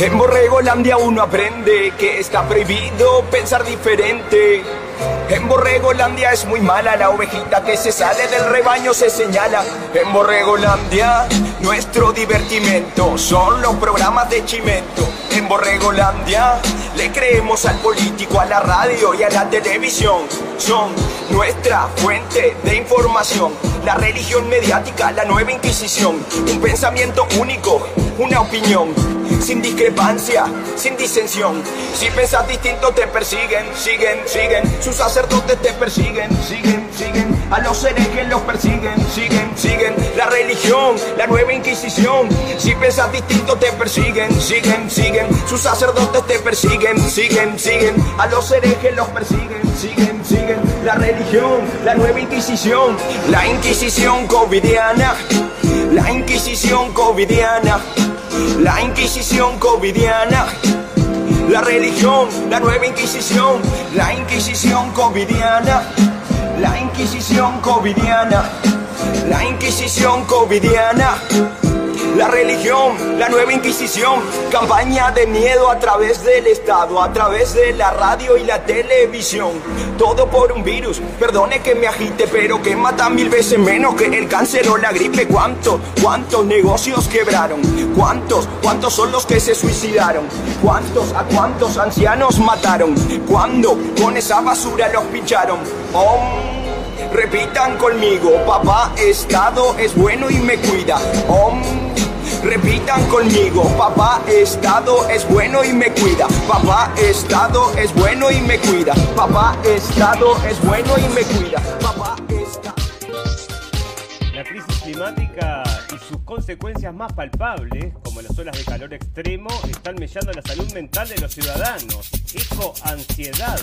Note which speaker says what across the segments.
Speaker 1: En Borregolandia uno aprende que está prohibido pensar diferente. En Borregolandia es muy mala la ovejita que se sale del rebaño se señala. En Borregolandia nuestro divertimento son los programas de Chimento. En Borregolandia le creemos al político, a la radio y a la televisión. Son nuestra fuente de información. La religión mediática, la nueva inquisición. Un pensamiento único, una opinión sin discrepancia, sin disensión. Si pensas distinto te persiguen, siguen, siguen. Sus sacerdotes te persiguen, siguen, siguen. A los herejes los persiguen, siguen, siguen. La religión, la nueva inquisición. Si pensas distinto te persiguen, siguen, siguen. Sus sacerdotes te persiguen, siguen, siguen. A los herejes los persiguen, siguen, siguen. La religión, la nueva inquisición. La inquisición covidiana. La inquisición covidiana. La Inquisición covidiana. La religión, la nueva Inquisición. La Inquisición covidiana. La Inquisición covidiana. La Inquisición covidiana. La religión, la nueva Inquisición, campaña de miedo a través del Estado, a través de la radio y la televisión. Todo por un virus, perdone que me agite, pero que mata mil veces menos que el cáncer o la gripe. ¿Cuántos, cuántos negocios quebraron? ¿Cuántos, cuántos son los que se suicidaron? ¿Cuántos, a cuántos ancianos mataron? ¿Cuándo con esa basura los pincharon? Om, repitan conmigo, papá Estado es bueno y me cuida. Om, Repitan conmigo, papá Estado es bueno y me cuida. Papá Estado es bueno y me cuida. Papá Estado es bueno y me cuida. Papá Estado.
Speaker 2: La crisis climática y sus consecuencias más palpables, como las olas de calor extremo, están mellando la salud mental de los ciudadanos. Eco, ansiedad,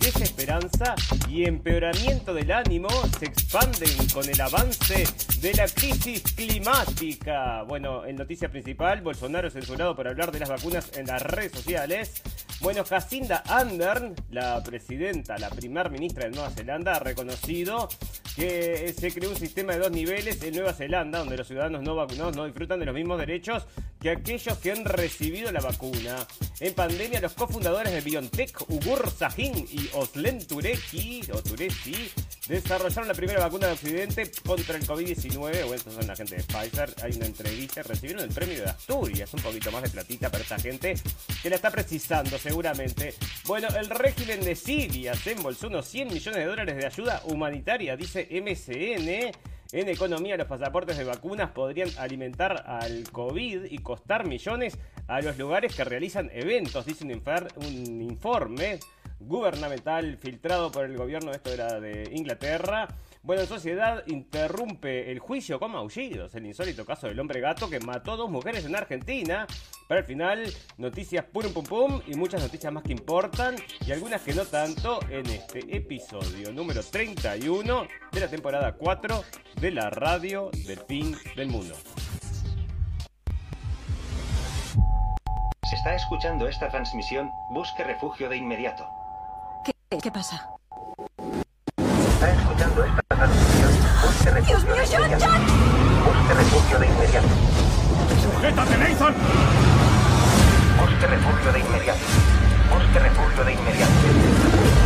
Speaker 2: desesperanza y empeoramiento del ánimo se expanden con el avance de la crisis climática. Bueno, en noticia principal, Bolsonaro censurado por hablar de las vacunas en las redes sociales. Bueno, Jacinda Ardern, la presidenta, la primer ministra de Nueva Zelanda, ha reconocido que se creó un sistema de dos niveles en Nueva Zelanda, donde los ciudadanos no vacunados no disfrutan de los mismos derechos que aquellos que han recibido la vacuna. En pandemia, los cofundadores de BioNTech, Ugur Sahin y Oslen Tureki, o Tureki, desarrollaron la primera vacuna de Occidente contra el COVID-19. Bueno, estos son la gente de Pfizer. Hay una entrevista, recibieron el premio de Asturias, un poquito más de platita para esta gente que la está precisando seguramente. Bueno, el régimen de Siria se embolsó unos 100 millones de dólares de ayuda humanitaria, dice MSN. En economía, los pasaportes de vacunas podrían alimentar al COVID y costar millones a los lugares que realizan eventos, dice un, un informe gubernamental filtrado por el gobierno, esto era de Inglaterra. Bueno, sociedad interrumpe el juicio con maullidos, el insólito caso del hombre gato que mató dos mujeres en Argentina. Para el final, noticias pum pum pum y muchas noticias más que importan y algunas que no tanto en este episodio número 31 de la temporada 4 de la radio del fin del mundo.
Speaker 3: Si está escuchando esta transmisión, busque refugio de inmediato.
Speaker 4: ¿Qué, pasa?
Speaker 3: Está escuchando esta transmisión, busque refugio
Speaker 4: ¡Dios mío,
Speaker 3: de
Speaker 4: John,
Speaker 3: inmediato.
Speaker 4: John!
Speaker 3: Busque refugio de inmediato.
Speaker 5: ¡Sujétate, Nathan!
Speaker 3: Busque refugio de inmediato. Busque refugio de inmediato.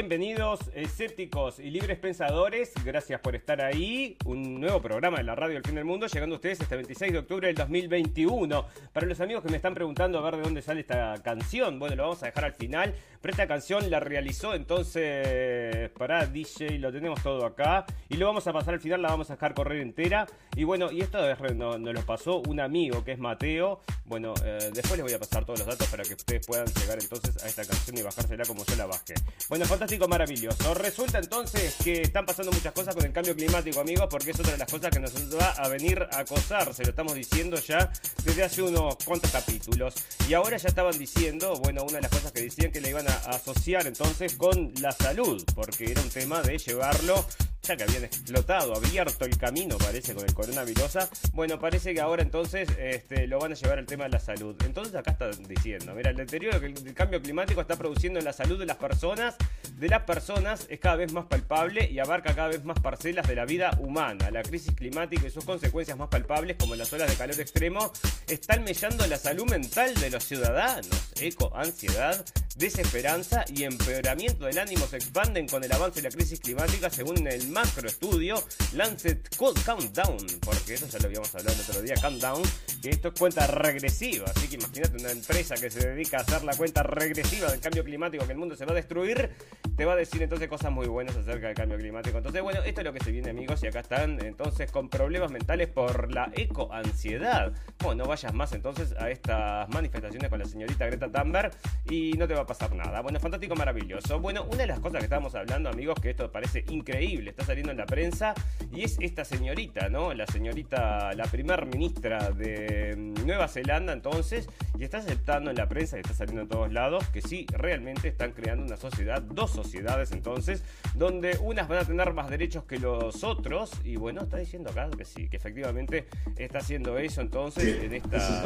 Speaker 2: Bienvenidos escépticos y libres pensadores, gracias por estar ahí. Un nuevo programa de la radio del fin del mundo, llegando a ustedes este 26 de octubre del 2021. Para los amigos que me están preguntando a ver de dónde sale esta canción, bueno, lo vamos a dejar al final. Pero esta canción la realizó entonces para DJ, lo tenemos todo acá. Y lo vamos a pasar al final, la vamos a dejar correr entera. Y bueno, y esto es- nos, nos lo pasó un amigo que es Mateo. Bueno, eh, después les voy a pasar todos los datos para que ustedes puedan llegar entonces a esta canción y bajársela como yo la bajé. Bueno, fantástico, maravilloso. Resulta entonces que están pasando muchas cosas con el cambio climático, amigos, porque es otra de las cosas que nos va a venir a acosar. Se lo estamos diciendo ya desde hace unos cuantos capítulos. Y ahora ya estaban diciendo, bueno, una de las cosas que decían que le iban a asociar entonces con la salud, porque era un tema de llevarlo ya que habían explotado, abierto el camino, parece, con el coronavirus. Bueno, parece que ahora entonces este, lo van a llevar al tema de la salud. Entonces acá está diciendo, mira, el deterioro que el cambio climático está produciendo en la salud de las personas, de las personas, es cada vez más palpable y abarca cada vez más parcelas de la vida humana. La crisis climática y sus consecuencias más palpables, como las olas de calor extremo, están mellando la salud mental de los ciudadanos. Eco, ansiedad, desesperanza y empeoramiento del ánimo se expanden con el avance de la crisis climática según el macroestudio Lancet Countdown, porque eso ya lo habíamos hablado el otro día, Countdown, que esto es cuenta regresiva, así que imagínate una empresa que se dedica a hacer la cuenta regresiva del cambio climático, que el mundo se va a destruir, te va a decir entonces cosas muy buenas acerca del cambio climático. Entonces, bueno, esto es lo que se viene amigos y acá están entonces con problemas mentales por la ecoansiedad. Bueno, no vayas más entonces a estas manifestaciones con la señorita Greta Thunberg y no te va a pasar nada. Bueno, fantástico, maravilloso. Bueno, una de las cosas que estábamos hablando, amigos, que esto parece increíble, está saliendo en la prensa, y es esta señorita, ¿no? La señorita, la primer ministra de Nueva Zelanda, entonces, y está aceptando en la prensa, y está saliendo en todos lados, que sí, realmente están creando una sociedad, dos sociedades, entonces, donde unas van a tener más derechos que los otros, y bueno, está diciendo acá que sí, que efectivamente está haciendo eso, entonces, en esta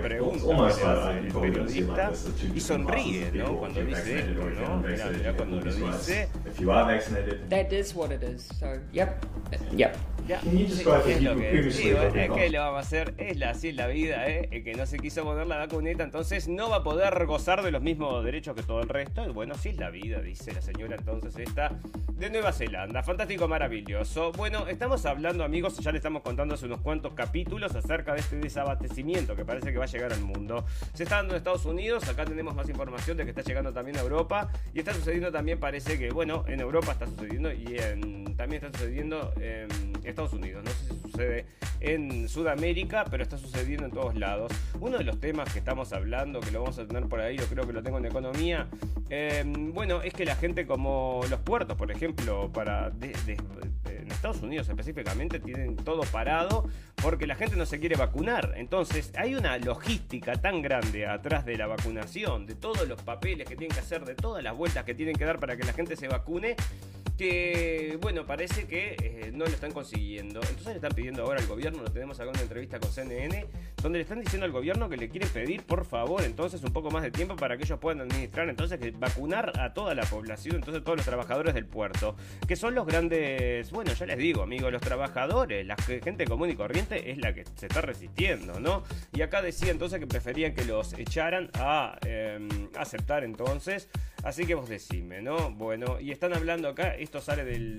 Speaker 2: pregunta el periodista, y sonríe, ¿no? Cuando dice esto, ¿no? Mira, mira cuando lo dice.
Speaker 6: That is what it is. So, yep, yep.
Speaker 2: Ya, es, lo que, sí, es que lo vamos a hacer, es la, así es la vida, ¿eh? El que no se quiso poner la vacuneta, entonces no va a poder gozar de los mismos derechos que todo el resto. Y bueno, sí es la vida, dice la señora entonces esta de Nueva Zelanda. Fantástico, maravilloso. Bueno, estamos hablando, amigos, ya le estamos contando hace unos cuantos capítulos acerca de este desabastecimiento que parece que va a llegar al mundo. Se está dando en Estados Unidos, acá tenemos más información de que está llegando también a Europa y está sucediendo también, parece que, bueno, en Europa está sucediendo y también está sucediendo en Estados Unidos. No sé si sucede en Sudamérica, pero está sucediendo en todos lados. Uno de los temas que estamos hablando, que lo vamos a tener por ahí, yo creo que lo tengo en economía, em, bueno, es que la gente como los puertos, por ejemplo, para en Estados Unidos específicamente, tienen todo parado porque la gente no se quiere vacunar. Entonces, hay una logística tan grande atrás de la vacunación, de todos los papeles que tienen que hacer, de todas las vueltas que tienen que dar para que la gente se vacune que, bueno, parece que eh, no lo están consiguiendo. Entonces le están pidiendo ahora al gobierno, lo tenemos acá en una entrevista con CNN, donde le están diciendo al gobierno que le quiere pedir, por favor, entonces un poco más de tiempo para que ellos puedan administrar, entonces vacunar a toda la población, entonces todos los trabajadores del puerto, que son los grandes, bueno, ya les digo, amigos, los trabajadores, la gente común y corriente es la que se está resistiendo, ¿no? Y acá decía entonces que preferían que los echaran a em, aceptar entonces, así que vos decime, ¿no? Bueno, y están hablando acá, esto sale del,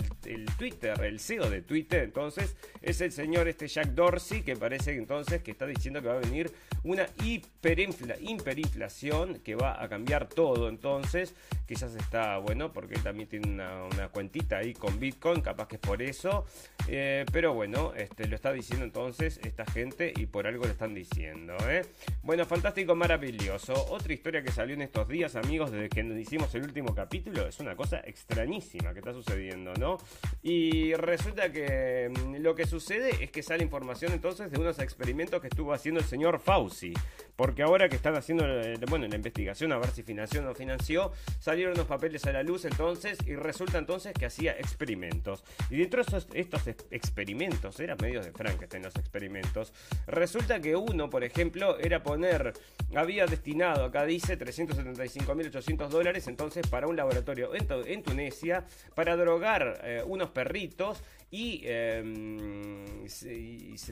Speaker 2: Twitter, el CEO de Twitter, entonces es el señor este Jack Dorsey, que parece entonces que está diciendo que va a venir una hiperinflación que va a cambiar todo, entonces quizás está bueno, porque él también tiene una, cuentita ahí con Bitcoin, capaz que es por eso, eh, pero bueno, este, lo está diciendo entonces esta gente y por algo lo están diciendo, ¿eh? Bueno, fantástico, maravilloso. Otra historia que salió en estos días, amigos, desde que hicimos el último capítulo, es una cosa extrañísima que está sucediendo, ¿no? Y resulta que mm, lo que sucede es que sale información entonces de unos experimentos que estuvo haciendo el señor Fauci. Porque ahora que están haciendo, eh, bueno, la investigación a ver si financió o no financió, salieron los papeles a la luz entonces y resulta entonces que hacía experimentos. Y dentro de estos experimentos, eran medios de Frankenstein los experimentos, resulta que uno, por ejemplo, era poner, había destinado, acá dice, 375.800 dólares entonces para un laboratorio en, en Tunesia, para drogar eh, unos perritos y, em,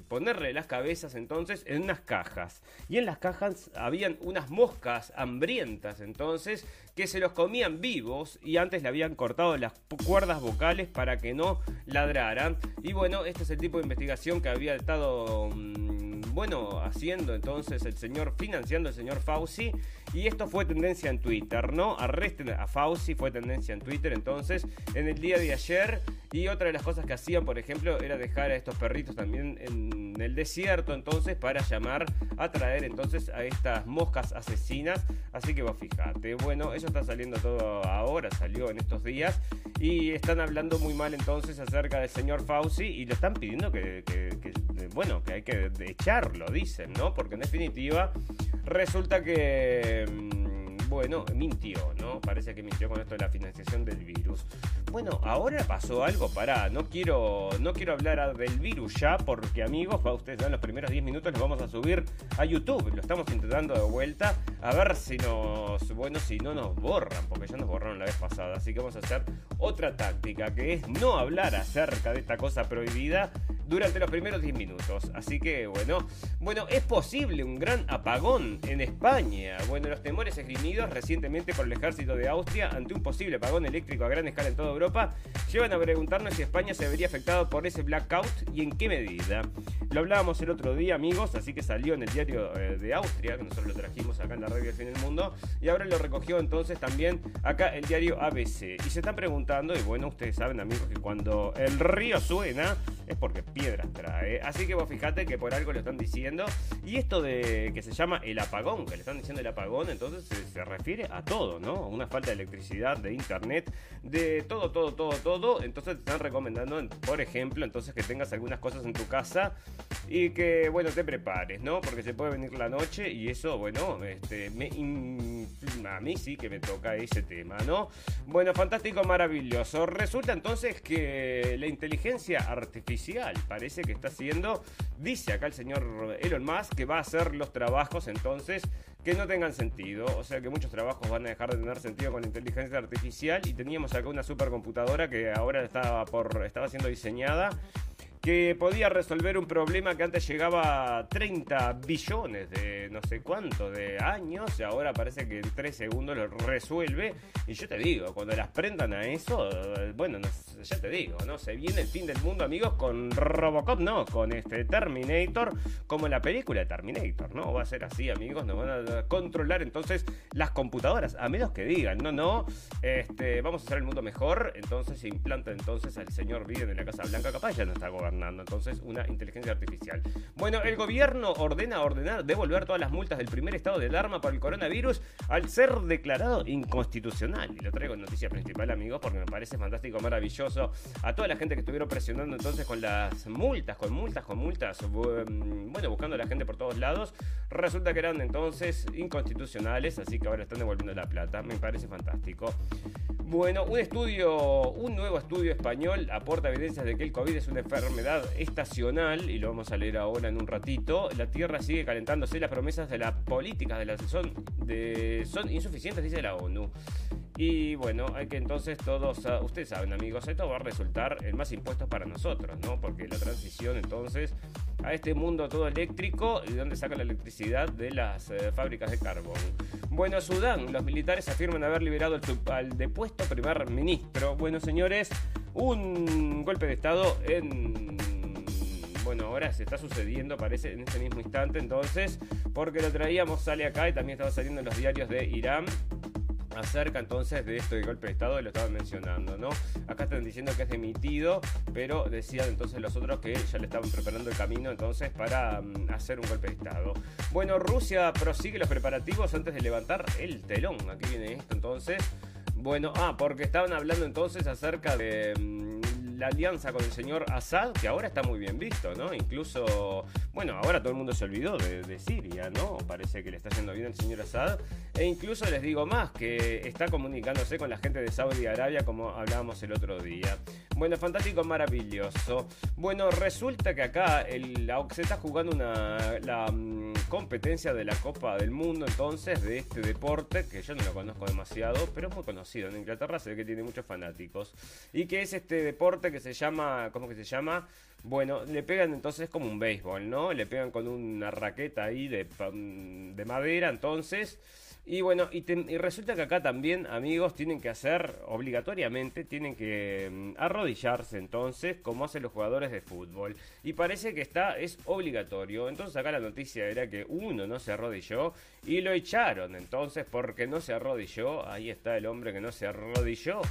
Speaker 2: ponerle las cabezas entonces en unas cajas. Y en las cajas habían unas moscas hambrientas entonces que se los comían vivos y antes le habían cortado las cuerdas vocales para que no ladraran. Y bueno, este es el tipo de investigación que había estado... Mm, bueno, haciendo entonces el señor, financiando el señor Fauci, y esto fue tendencia en Twitter, ¿no? Arresten a Fauci, fue tendencia en Twitter entonces, en el día de ayer, y otra de las cosas que por ejemplo, era dejar a estos perritos también en el desierto, entonces, para llamar a traer entonces a estas moscas asesinas, así que vos fijate, bueno, eso está saliendo todo ahora, salió en estos días, y están hablando muy mal entonces acerca del señor Fauci, y lo están pidiendo que, bueno, que hay que echar lo dicen, ¿no? Porque en definitiva resulta que, mm, bueno, mintió, ¿no? Parece que mintió con esto de la financiación del virus. bueno, ahora pasó algo, pará, no quiero, no quiero hablar del virus ya, porque amigos, va ustedes dan los primeros 10 minutos los vamos a subir a YouTube, lo estamos intentando de vuelta, a ver si nos, bueno, si no nos borran, porque ya nos borraron la vez pasada, así que vamos a hacer otra táctica, que es no hablar acerca de esta cosa prohibida durante los primeros 10 minutos. Así que bueno, bueno, es posible un gran apagón en España. Bueno, los temores esgrimidos recientemente por el ejército de Austria ante un posible apagón eléctrico a gran escala en toda Europa llevan a preguntarnos si España se vería afectado por ese blackout y en qué medida. Lo hablábamos el otro día, amigos, así que salió en el diario eh, de Austria, que nosotros lo trajimos acá en la radio del fin del mundo, y ahora lo recogió entonces también acá el diario ABC. Y se están preguntando, y bueno, ustedes saben, amigos, que cuando el río suena es porque piedras trae. Así que vos fijate que por algo lo están diciendo. Y esto de que se llama el apagón, que le están diciendo el apagón, entonces se, refiere a todo, ¿no? Una falta de electricidad, de internet, de todo, todo, todo, todo. Entonces te están recomendando, por ejemplo, entonces que tengas algunas cosas en tu casa y que, bueno, te prepares, ¿no? Porque se puede venir la noche y eso, bueno, este, me, a mí sí que me toca ese tema, ¿no? Bueno, fantástico, maravilloso. Resulta entonces que la inteligencia artificial parece que está haciendo, dice acá el señor Elon Musk, que va a hacer los trabajos entonces que no tengan sentido. O sea que muchos trabajos van a dejar de tener sentido con la inteligencia artificial. Y teníamos acá una supercomputadora que ahora estaba, por, estaba siendo diseñada que podía resolver un problema que antes llegaba a 30 billones de no sé cuánto de años y ahora parece que en 3 segundos lo resuelve. Y yo te digo, cuando las prendan a eso, bueno, ya te digo, ¿no? Se viene el fin del mundo, amigos, con Robocop, no, con este Terminator, como la película de Terminator, ¿no? Va a ser así, amigos, nos van a controlar entonces las computadoras, a menos que digan, no, no, este, vamos a hacer el mundo mejor, entonces implanta entonces al señor Biden en la Casa Blanca, capaz ya no está gobernando entonces una inteligencia artificial. Bueno, el gobierno ordena ordenar devolver todas las multas del primer estado de alarma por el coronavirus al ser declarado inconstitucional. Y lo traigo en noticia principal, amigos, porque me parece fantástico, maravilloso. A toda la gente que estuvieron presionando entonces con las multas, con multas, con multas, bueno, buscando a la gente por todos lados, resulta que eran entonces inconstitucionales, así que ahora están devolviendo la plata. Me parece fantástico. Bueno, un estudio, un nuevo estudio español aporta evidencias de que el COVID es una enfermedad estacional y lo vamos a leer ahora en un ratito. La Tierra sigue calentándose, las promesas de las políticas de la son, son insuficientes, dice la ONU. Y bueno, hay que entonces todos, ah, ustedes saben amigos, esto va a resultar en más impuestos para nosotros, ¿no? Porque la transición entonces a este mundo todo eléctrico y donde saca la electricidad de las eh, fábricas de carbón. Bueno, Sudán, los militares afirman haber liberado al depuesto primer ministro. Bueno, señores, un golpe de Estado en bueno, ahora se está sucediendo, parece, en este mismo instante, entonces, porque lo traíamos, sale acá y también estaba saliendo en los diarios de Irán acerca entonces de esto de golpe de Estado, lo estaban mencionando, ¿no? Acá están diciendo que es emitido, pero decían entonces los otros que ya le estaban preparando el camino entonces para mm, hacer un golpe de Estado. Bueno, Rusia prosigue los preparativos antes de levantar el telón. Aquí viene esto entonces. Bueno, ah, porque estaban hablando entonces acerca de mm, la alianza con el señor Assad, que ahora está muy bien visto, ¿no? Incluso, bueno, ahora todo el mundo se olvidó de, Siria, ¿no? Parece que le está yendo bien el señor Assad. E incluso les digo más, que está comunicándose con la gente de Saudi Arabia, como hablábamos el otro día. Bueno, fantástico, maravilloso. Bueno, resulta que acá el, se está jugando una, la mm, competencia de la Copa del Mundo, entonces, de este deporte, que yo no lo conozco demasiado, pero es muy conocido. En Inglaterra se ve que tiene muchos fanáticos. Y que es este deporte que se llama, ¿cómo que se llama? Bueno, le pegan entonces como un béisbol, ¿no? Le pegan con una raqueta ahí de, de madera, entonces. Y bueno, y, resulta que acá también, amigos, tienen que hacer, obligatoriamente, tienen que mm, arrodillarse entonces, como hacen los jugadores de fútbol. Y parece que está, es obligatorio. Entonces acá la noticia era que uno no se arrodilló y lo echaron. Entonces, porque no se arrodilló, ahí está el hombre que no se arrodilló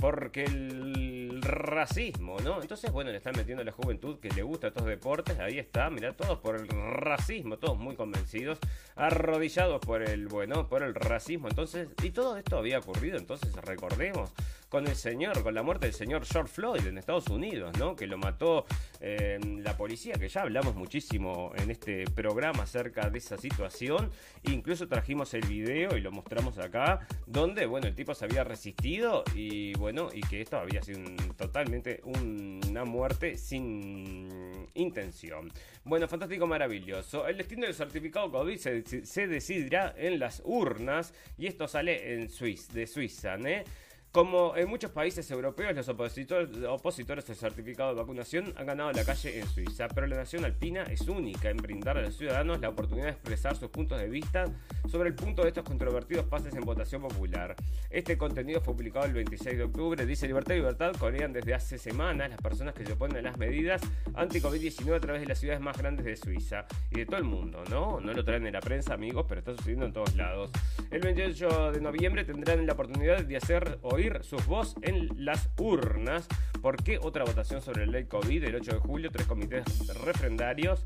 Speaker 2: porque el racismo, ¿no? Entonces, bueno, le están metiendo a la juventud que le gusta estos deportes, ahí está, mirá, todos por el racismo, todos muy convencidos, arrodillados por el, bueno, por el racismo, entonces, y todo esto había ocurrido, entonces recordemos, con el señor, con la muerte del señor George Floyd en Estados Unidos, ¿no? Que lo mató eh, la policía, que ya hablamos muchísimo en este programa acerca de esa situación. Incluso trajimos el video y lo mostramos acá, donde, bueno, el tipo se había resistido y, bueno, y que esto había sido totalmente una muerte sin intención. Bueno, fantástico, maravilloso. El destino del certificado COVID se, decidirá en las urnas y esto sale en Suiza, de Suiza, ¿eh? Como en muchos países europeos, los opositores, opositores al certificado de vacunación han ganado la calle en Suiza, pero la nación alpina es única en brindar a los ciudadanos la oportunidad de expresar sus puntos de vista sobre el punto de estos controvertidos pases en votación popular. Este contenido fue publicado el 26 de octubre. Dice Libertad y Libertad corean desde hace semanas las personas que se oponen a las medidas anti-COVID-19 a través de las ciudades más grandes de Suiza y de todo el mundo, ¿no? No lo traen en la prensa, amigos, pero está sucediendo en todos lados. El 28 de noviembre tendrán la oportunidad de hacer hoy sus voz en las urnas. ¿Por qué otra votación sobre la ley COVID? El 8 de julio, tres comités refrendarios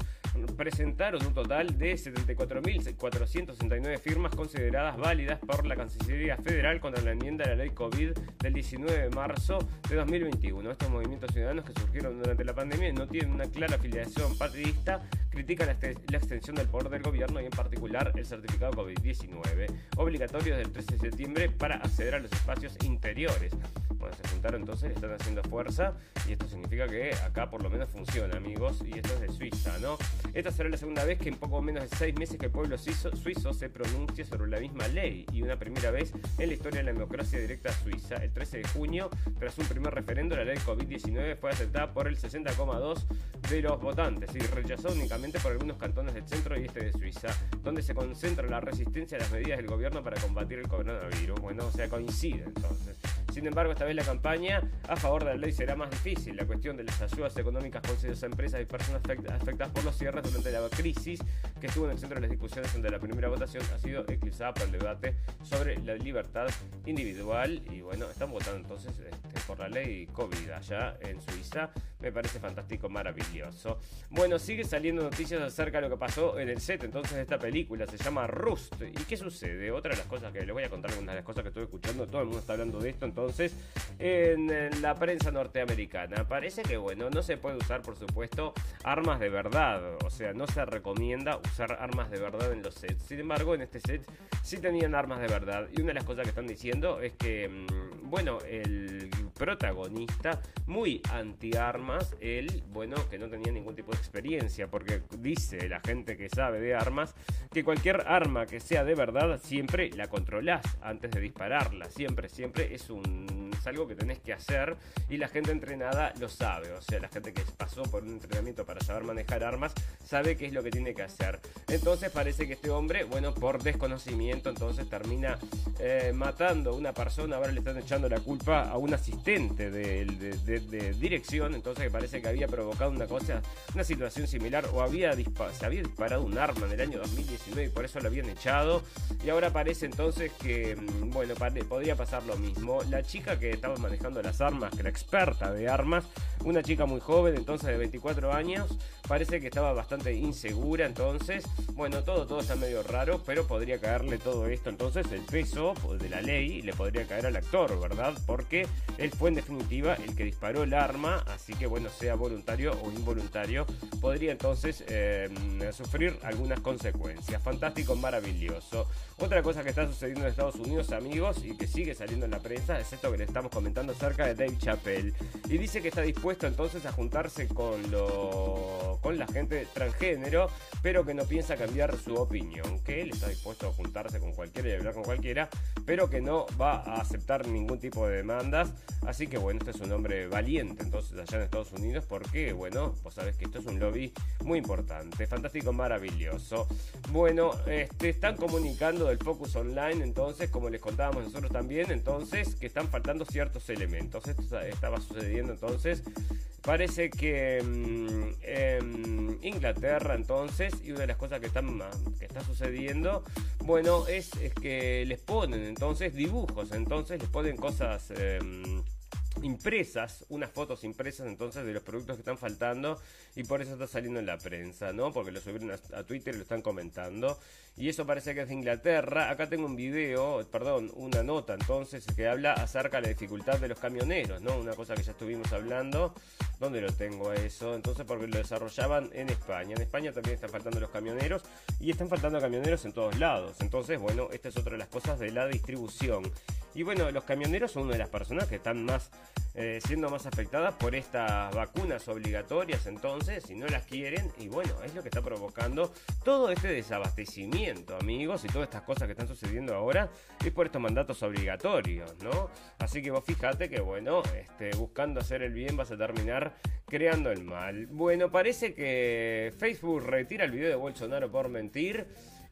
Speaker 2: presentaron un total de 74.469 firmas consideradas válidas por la Cancillería Federal contra la enmienda de la ley COVID del 19 de marzo de 2021. Estos movimientos ciudadanos que surgieron durante la pandemia no tienen una clara afiliación partidista, critican la, extensión del poder del gobierno y en particular el certificado COVID-19, obligatorio desde el 13 de septiembre para acceder a los espacios interiores. Bueno, se juntaron entonces, están haciendo fuerza y esto significa que acá por lo menos funciona, amigos, y esto es de Suiza, ¿no? Esta será la segunda vez que en poco menos de seis meses que el pueblo suizo, se pronuncie sobre la misma ley y una primera vez en la historia de la democracia directa suiza. El 13 de junio, tras un primer referendo, la ley COVID-19 fue aceptada por el 60,2 de los votantes y rechazada únicamente por algunos cantones del centro y este de Suiza, donde se concentra la resistencia a las medidas del gobierno para combatir el coronavirus. Bueno, o sea, coincide entonces. Sin embargo, esta vez la campaña a favor de la ley será más difícil. La cuestión de las ayudas económicas concedidas a empresas y personas afectadas por los cierres durante la crisis que estuvo en el centro de las discusiones ante la primera votación ha sido eclipsada por el debate sobre la libertad individual. Y bueno, están votando entonces este, por la ley COVID allá en Suiza. Me parece fantástico, maravilloso. Bueno, sigue saliendo noticias acerca de lo que pasó en el set entonces de esta película. Se llama Rust. ¿Y qué sucede? Otra de las cosas que les voy a contar, una de las cosas que estuve escuchando, todo el mundo está hablando de esto entonces entonces en la prensa norteamericana. Parece que, bueno, no se puede usar, por supuesto, armas de verdad. O sea, no se recomienda usar armas de verdad en los sets. Sin embargo, en este set sí tenían armas de verdad. Y una de las cosas que están diciendo es que, mm, bueno, el protagonista, muy anti-armas, él, bueno, que no tenía ningún tipo de experiencia, porque dice la gente que sabe de armas, que cualquier arma que sea de verdad, siempre la controlás antes de dispararla. Siempre, siempre es un es algo que tenés que hacer y la gente entrenada lo sabe. O sea, la gente que pasó por un entrenamiento para saber manejar armas sabe qué es lo que tiene que hacer. Entonces parece que este hombre, bueno, por desconocimiento, entonces termina eh, matando a una persona. Ahora le están echando la culpa a un asistente de, dirección. Entonces parece que había provocado una cosa, una situación similar o había se había disparado un arma en el año 2019 y por eso lo habían echado. Y ahora parece entonces que, mm, bueno, podría pasar lo mismo. La chica que estaba manejando las armas, que la experta de armas, una chica muy joven, entonces de 24 años, parece que estaba bastante insegura, entonces, bueno, todo, todo está medio raro, pero podría caerle todo esto, entonces el peso de la ley le podría caer al actor, ¿verdad? Porque él fue en definitiva el que disparó el arma, así que bueno, sea voluntario o involuntario, podría entonces eh, sufrir algunas consecuencias. Fantástico, maravilloso. Otra cosa que está sucediendo en Estados Unidos, amigos, y que sigue saliendo en la prensa, es esto que le estamos comentando acerca de Dave Chappelle. Y dice que está dispuesto entonces a juntarse con, con la gente transgénero, pero que no piensa cambiar su opinión. Que él está dispuesto a juntarse con cualquiera y hablar con cualquiera, pero que no va a aceptar ningún tipo de demandas. Así que bueno, este es un hombre valiente entonces allá en Estados Unidos, porque bueno, vos sabés que esto es un lobby muy importante, fantástico, maravilloso. Bueno, este, están comunicando del Focus Online, entonces, como les contábamos nosotros también, entonces, que están faltando ciertos elementos. Esto estaba sucediendo entonces. Parece que mm, en Inglaterra entonces, y una de las cosas que, están, que está sucediendo, bueno, es, que les ponen entonces dibujos, entonces les ponen cosas... Em, impresas, unas fotos impresas entonces de los productos que están faltando y por eso está saliendo en la prensa, ¿no? Porque lo subieron a, Twitter y lo están comentando. Y eso parece que es de Inglaterra. Acá tengo un video, perdón, una nota entonces que habla acerca de la dificultad de los camioneros, ¿no? Una cosa que ya estuvimos hablando. ¿Dónde lo tengo eso? Entonces porque lo desarrollaban en España. En España también están faltando los camioneros y están faltando camioneros en todos lados. Entonces, bueno, esta es otra de las cosas de la distribución. Y bueno, los camioneros son una de las personas que están más eh, siendo más afectadas por estas vacunas obligatorias entonces, si no las quieren, y bueno, es lo que está provocando todo este desabastecimiento, amigos, y todas estas cosas que están sucediendo ahora, es por estos mandatos obligatorios, ¿no? Así que vos fíjate que bueno, este, buscando hacer el bien vas a terminar creando el mal. Bueno, parece que Facebook retira el video de Bolsonaro por mentir.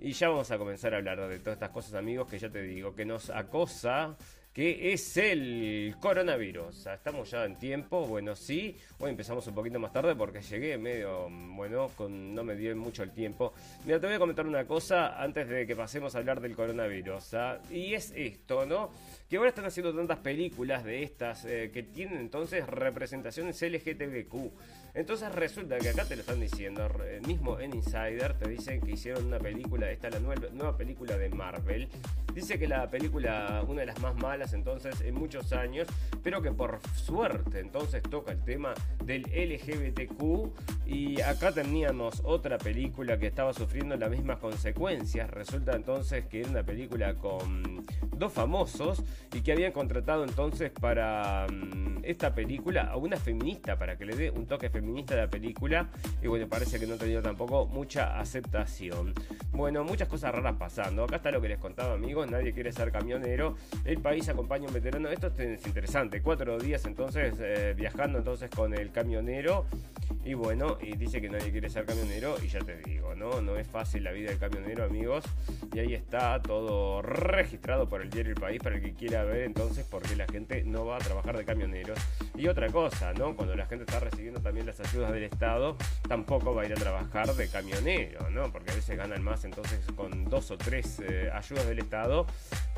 Speaker 2: Y ya vamos a comenzar a hablar de todas estas cosas, amigos, que ya te digo, que nos acosa que es el coronavirus. Estamos ya en tiempo, bueno, sí, hoy empezamos un poquito más tarde porque llegué medio, bueno, con, no me dio mucho el tiempo. Mira, te voy a comentar una cosa antes de que pasemos a hablar del coronavirus, ¿ah? y es esto, ¿no? Que ahora están haciendo tantas películas de estas eh, que tienen entonces representaciones LGTBQ. Entonces resulta que acá te lo están diciendo, mismo en Insider te dicen que hicieron una película, esta es la nueva, película de Marvel. Dice que la película, una de las más malas, entonces en muchos años, pero que por suerte entonces toca el tema del LGBTQ y acá teníamos otra película que estaba sufriendo las mismas consecuencias. Resulta entonces que era una película con dos famosos y que habían contratado entonces para mm, esta película a una feminista para que le dé un toque feminista a la película y bueno, parece que no ha tenido tampoco mucha aceptación. Bueno, muchas cosas raras pasando. Acá está lo que les contaba amigos, nadie quiere ser camionero. El país acompaña a un veterano. Esto es interesante. Cuatro días entonces eh, viajando entonces con el camionero. Y bueno, y dice que nadie quiere ser camionero. Y ya te digo, ¿no? No es fácil la vida del camionero, amigos. Y ahí está todo registrado por el diario El País para el que quiera ver entonces por qué la gente no va a trabajar de camionero. Y otra cosa, ¿no? Cuando la gente está recibiendo también las ayudas del Estado, tampoco va a ir a trabajar de camionero, ¿no? Porque a veces ganan más entonces con dos o tres eh, ayudas del Estado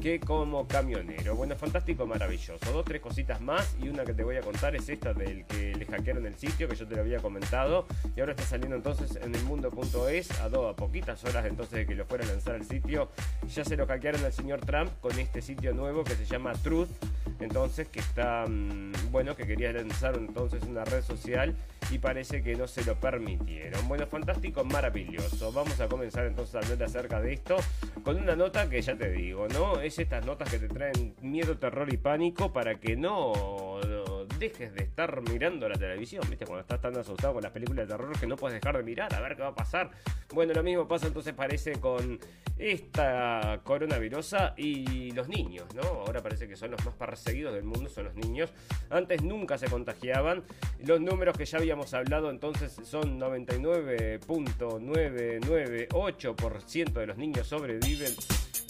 Speaker 2: que como camionero. Bueno, fantástico, maravilloso. Dos, tres cositas más y una que te voy a contar es esta del que le hackearon el sitio que yo te lo había comentado y ahora está saliendo entonces en el mundo.es a, dos, a poquitas horas entonces de que lo fuera a lanzar el sitio. Ya se lo hackearon al señor Trump con este sitio nuevo que se llama Truth. Entonces que está, mm, bueno, que quería lanzar entonces una red social y parece que no se lo permitieron. Bueno, fantástico, maravilloso. Vamos a comenzar entonces a hablar acerca de esto con una nota que ya te digo, ¿no? Es estas notas que te traen miedo, terror y pánico para que no dejes de estar mirando la televisión, ¿viste? Cuando estás tan asustado con las películas de terror que no puedes dejar de mirar a ver qué va a pasar. Bueno, lo mismo pasa entonces parece con esta coronavirosa y los niños, ¿no? Ahora parece que son los más perseguidos del mundo, son los niños. Antes nunca se contagiaban. Los números que ya habíamos hablado entonces son 99.998% de los niños sobreviven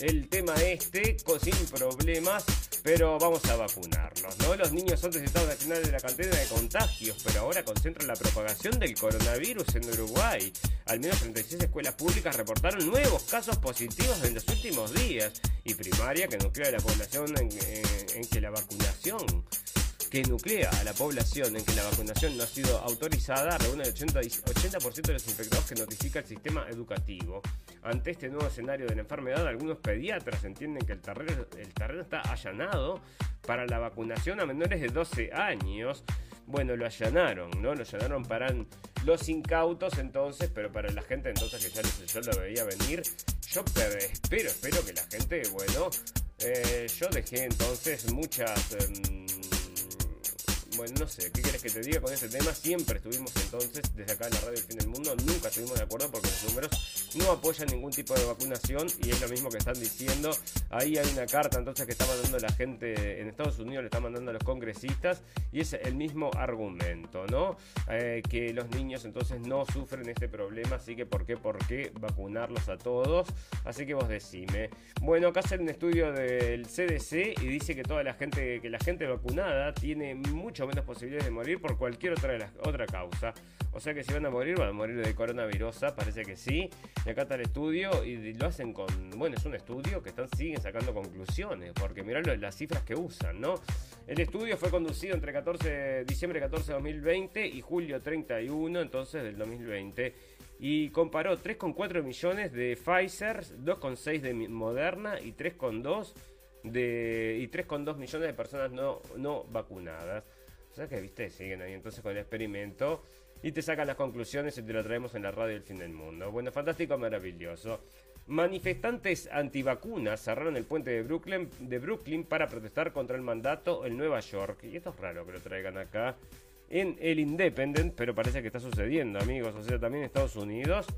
Speaker 2: el tema este sin problemas, pero vamos a vacunarlos, ¿no? Los niños son estados de la cantidad de contagios, pero ahora concentran la propagación del coronavirus en Uruguay. Al menos 36 escuelas públicas reportaron nuevos casos positivos en los últimos días y primaria que nuclea la población en que la vacunación que nuclea a la población en que la vacunación no ha sido autorizada reúne el 80%, de los infectados que notifica el sistema educativo. Ante este nuevo escenario de la enfermedad, algunos pediatras entienden que el terreno, el terreno está allanado para la vacunación a menores de 12 años. Bueno, lo allanaron, ¿no? Lo allanaron para los incautos entonces, pero para la gente entonces que ya yo lo veía venir, yo espero, espero que la gente, bueno, eh, yo dejé entonces muchas... Em, bueno, no sé, ¿qué quieres que te diga con este tema? Siempre estuvimos entonces, desde acá en la radio Fin del Mundo, nunca estuvimos de acuerdo porque los números no apoyan ningún tipo de vacunación y es lo mismo que están diciendo. Ahí hay una carta entonces que está mandando la gente en Estados Unidos, le está mandando a los congresistas y es el mismo argumento, ¿no? Eh, que los niños entonces no sufren este problema, así que ¿por qué, por qué vacunarlos a todos? Así que vos decime. Bueno, acá hace un estudio del CDC y dice que toda la gente, que la gente vacunada tiene mucho mucho menos posibilidades de morir por cualquier otra, de las, otra causa. O sea que si van a morir, van a morir de coronavirus, parece que sí. Y acá está el estudio y lo hacen con, bueno, es un estudio que están, siguen sacando conclusiones, porque mirá las cifras que usan, ¿no? El estudio fue conducido entre 14, diciembre 14 de 2020 y julio 31, entonces del 2020 y comparó 3,4 millones de Pfizer, 2,6 de Moderna y 3,2 de y 3,2 millones de personas no, no vacunadas. O sea que, viste, siguen ahí entonces con el experimento y te sacan las conclusiones y te lo traemos en la radio del fin del mundo. Bueno, fantástico, maravilloso. Manifestantes antivacunas cerraron el puente de Brooklyn, de Brooklyn para protestar contra el mandato en Nueva York. Y esto es raro que lo traigan acá en el Independent, pero parece que está sucediendo, amigos. O sea, también en Estados Unidos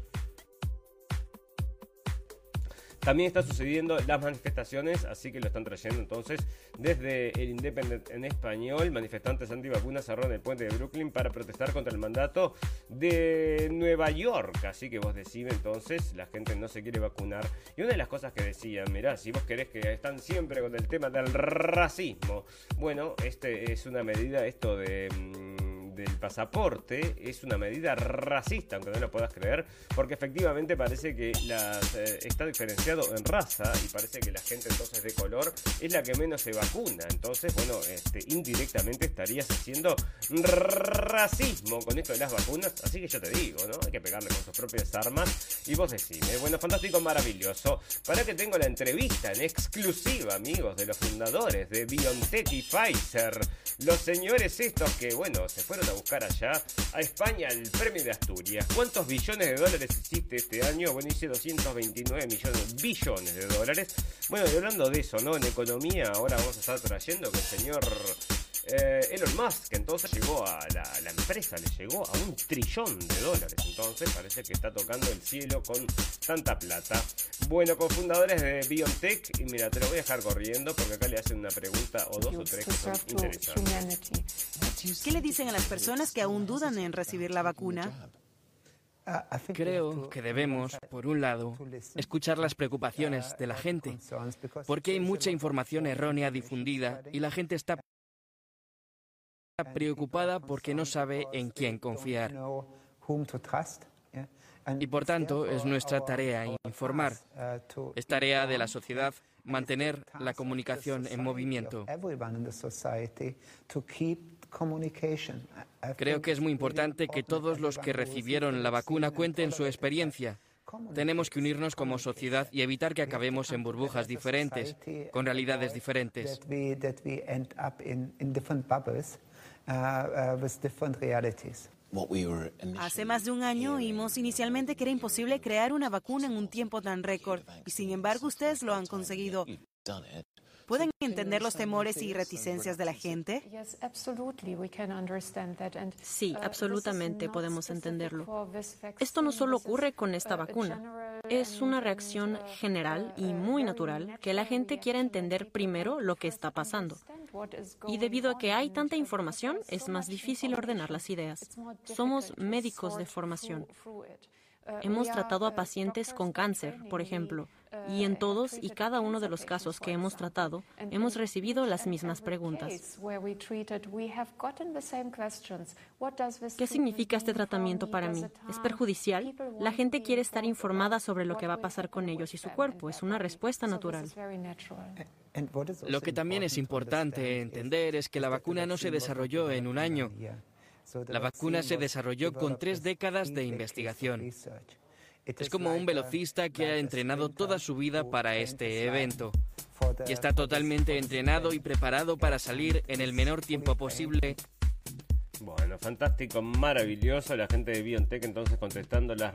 Speaker 2: también está sucediendo las manifestaciones, así que lo están trayendo entonces desde el Independent en español. Manifestantes antivacunas cerraron el puente de Brooklyn para protestar contra el mandato de Nueva York. Así que vos decís entonces, la gente no se quiere vacunar. Y una de las cosas que decían, mirá, si vos querés que están siempre con el tema del racismo. Bueno, este es una medida, esto de... Del pasaporte es una medida racista, aunque no lo puedas creer, porque efectivamente parece que eh, está diferenciado en raza y parece que la gente entonces de color es la que menos se vacuna. Entonces, bueno, este, indirectamente estarías haciendo racismo con esto de las vacunas. Así que yo te digo, ¿no? Hay que pegarle con sus propias armas. Y vos decís, bueno, fantástico, maravilloso. Para que tengo la entrevista en exclusiva, amigos, de los fundadores de BioNTech y Pfizer. Los señores estos que, bueno, se fueron a buscar allá, a España, el premio de Asturias. ¿Cuántos billones de dólares existe este año? Bueno, dice 229 millones, billones de dólares. Bueno, y hablando de eso, ¿no? En economía, ahora vamos a estar trayendo que el señor eh, Elon Musk entonces llegó a la, la, empresa, le llegó a un trillón de dólares. Entonces parece que está tocando el cielo con tanta plata. Bueno, cofundadores de BioNTech, y mira, te lo voy a dejar corriendo porque acá le hacen una pregunta o dos o tres que son interesantes.
Speaker 7: ¿Qué le dicen a las personas que aún dudan en recibir la vacuna?
Speaker 8: Creo que debemos, por un lado, escuchar las preocupaciones de la gente, porque hay mucha información errónea difundida y la gente está preocupada porque no sabe en quién confiar. Y por tanto es nuestra tarea informar. Es tarea de la sociedad mantener la comunicación en movimiento. Creo que es muy importante que todos los que recibieron la vacuna cuenten su experiencia. Tenemos que unirnos como sociedad y evitar que acabemos en burbujas diferentes, con realidades diferentes.
Speaker 7: Hace más de un año oímos inicialmente que era imposible crear una vacuna en un tiempo tan récord y sin embargo ustedes lo han conseguido. ¿Pueden entender los temores y reticencias de la gente?
Speaker 9: Sí, absolutamente podemos entenderlo. Esto no solo ocurre con esta vacuna. Es una reacción general y muy natural que la gente quiera entender primero lo que está pasando. Y debido a que hay tanta información, es más difícil ordenar las ideas. Somos médicos de formación. Hemos tratado a pacientes con cáncer, por ejemplo, y en todos y cada uno de los casos que hemos tratado, hemos recibido las mismas preguntas. ¿Qué significa este tratamiento para mí? ¿Es perjudicial? La gente quiere estar informada sobre lo que va a pasar con ellos y su cuerpo. Es una respuesta natural.
Speaker 8: Lo que también es importante entender es que la vacuna no se desarrolló en un año. La vacuna se desarrolló con tres décadas de investigación. Es como un velocista que ha entrenado toda su vida para este evento. y está totalmente entrenado y preparado para salir en el menor tiempo posible
Speaker 2: bueno, fantástico, maravilloso. La gente de BioNTech entonces contestando las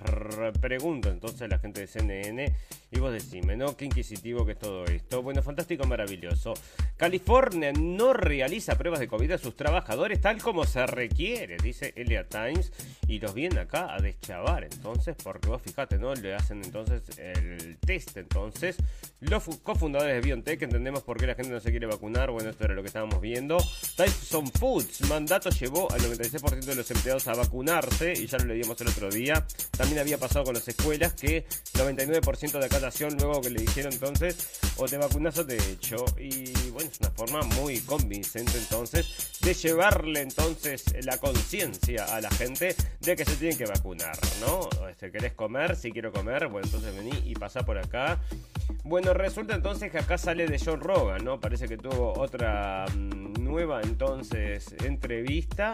Speaker 2: preguntas. Entonces la gente de CNN. Y vos decime, ¿no? Qué inquisitivo que es todo esto. Bueno, fantástico, maravilloso. California no realiza pruebas de COVID a sus trabajadores tal como se requiere, dice Elia Times. Y los vienen acá a deschavar. Entonces, porque vos fijate, ¿no? Le hacen entonces el test. Entonces, los cofundadores de BioNTech entendemos por qué la gente no se quiere vacunar. Bueno, esto era lo que estábamos viendo. Tyson Foods, mandato llevó al 96% de los empleados a vacunarse, y ya lo leíamos el otro día. También había pasado con las escuelas que 99% de acatación luego que le dijeron entonces o te vacunas o te echo. Y bueno, es una forma muy convincente entonces de llevarle entonces la conciencia a la gente de que se tienen que vacunar, ¿no? Este, ¿Querés comer? Si quiero comer, bueno, entonces vení y pasa por acá. Bueno, resulta entonces que acá sale de John Rogan, ¿no? Parece que tuvo otra mm, nueva entonces entrevista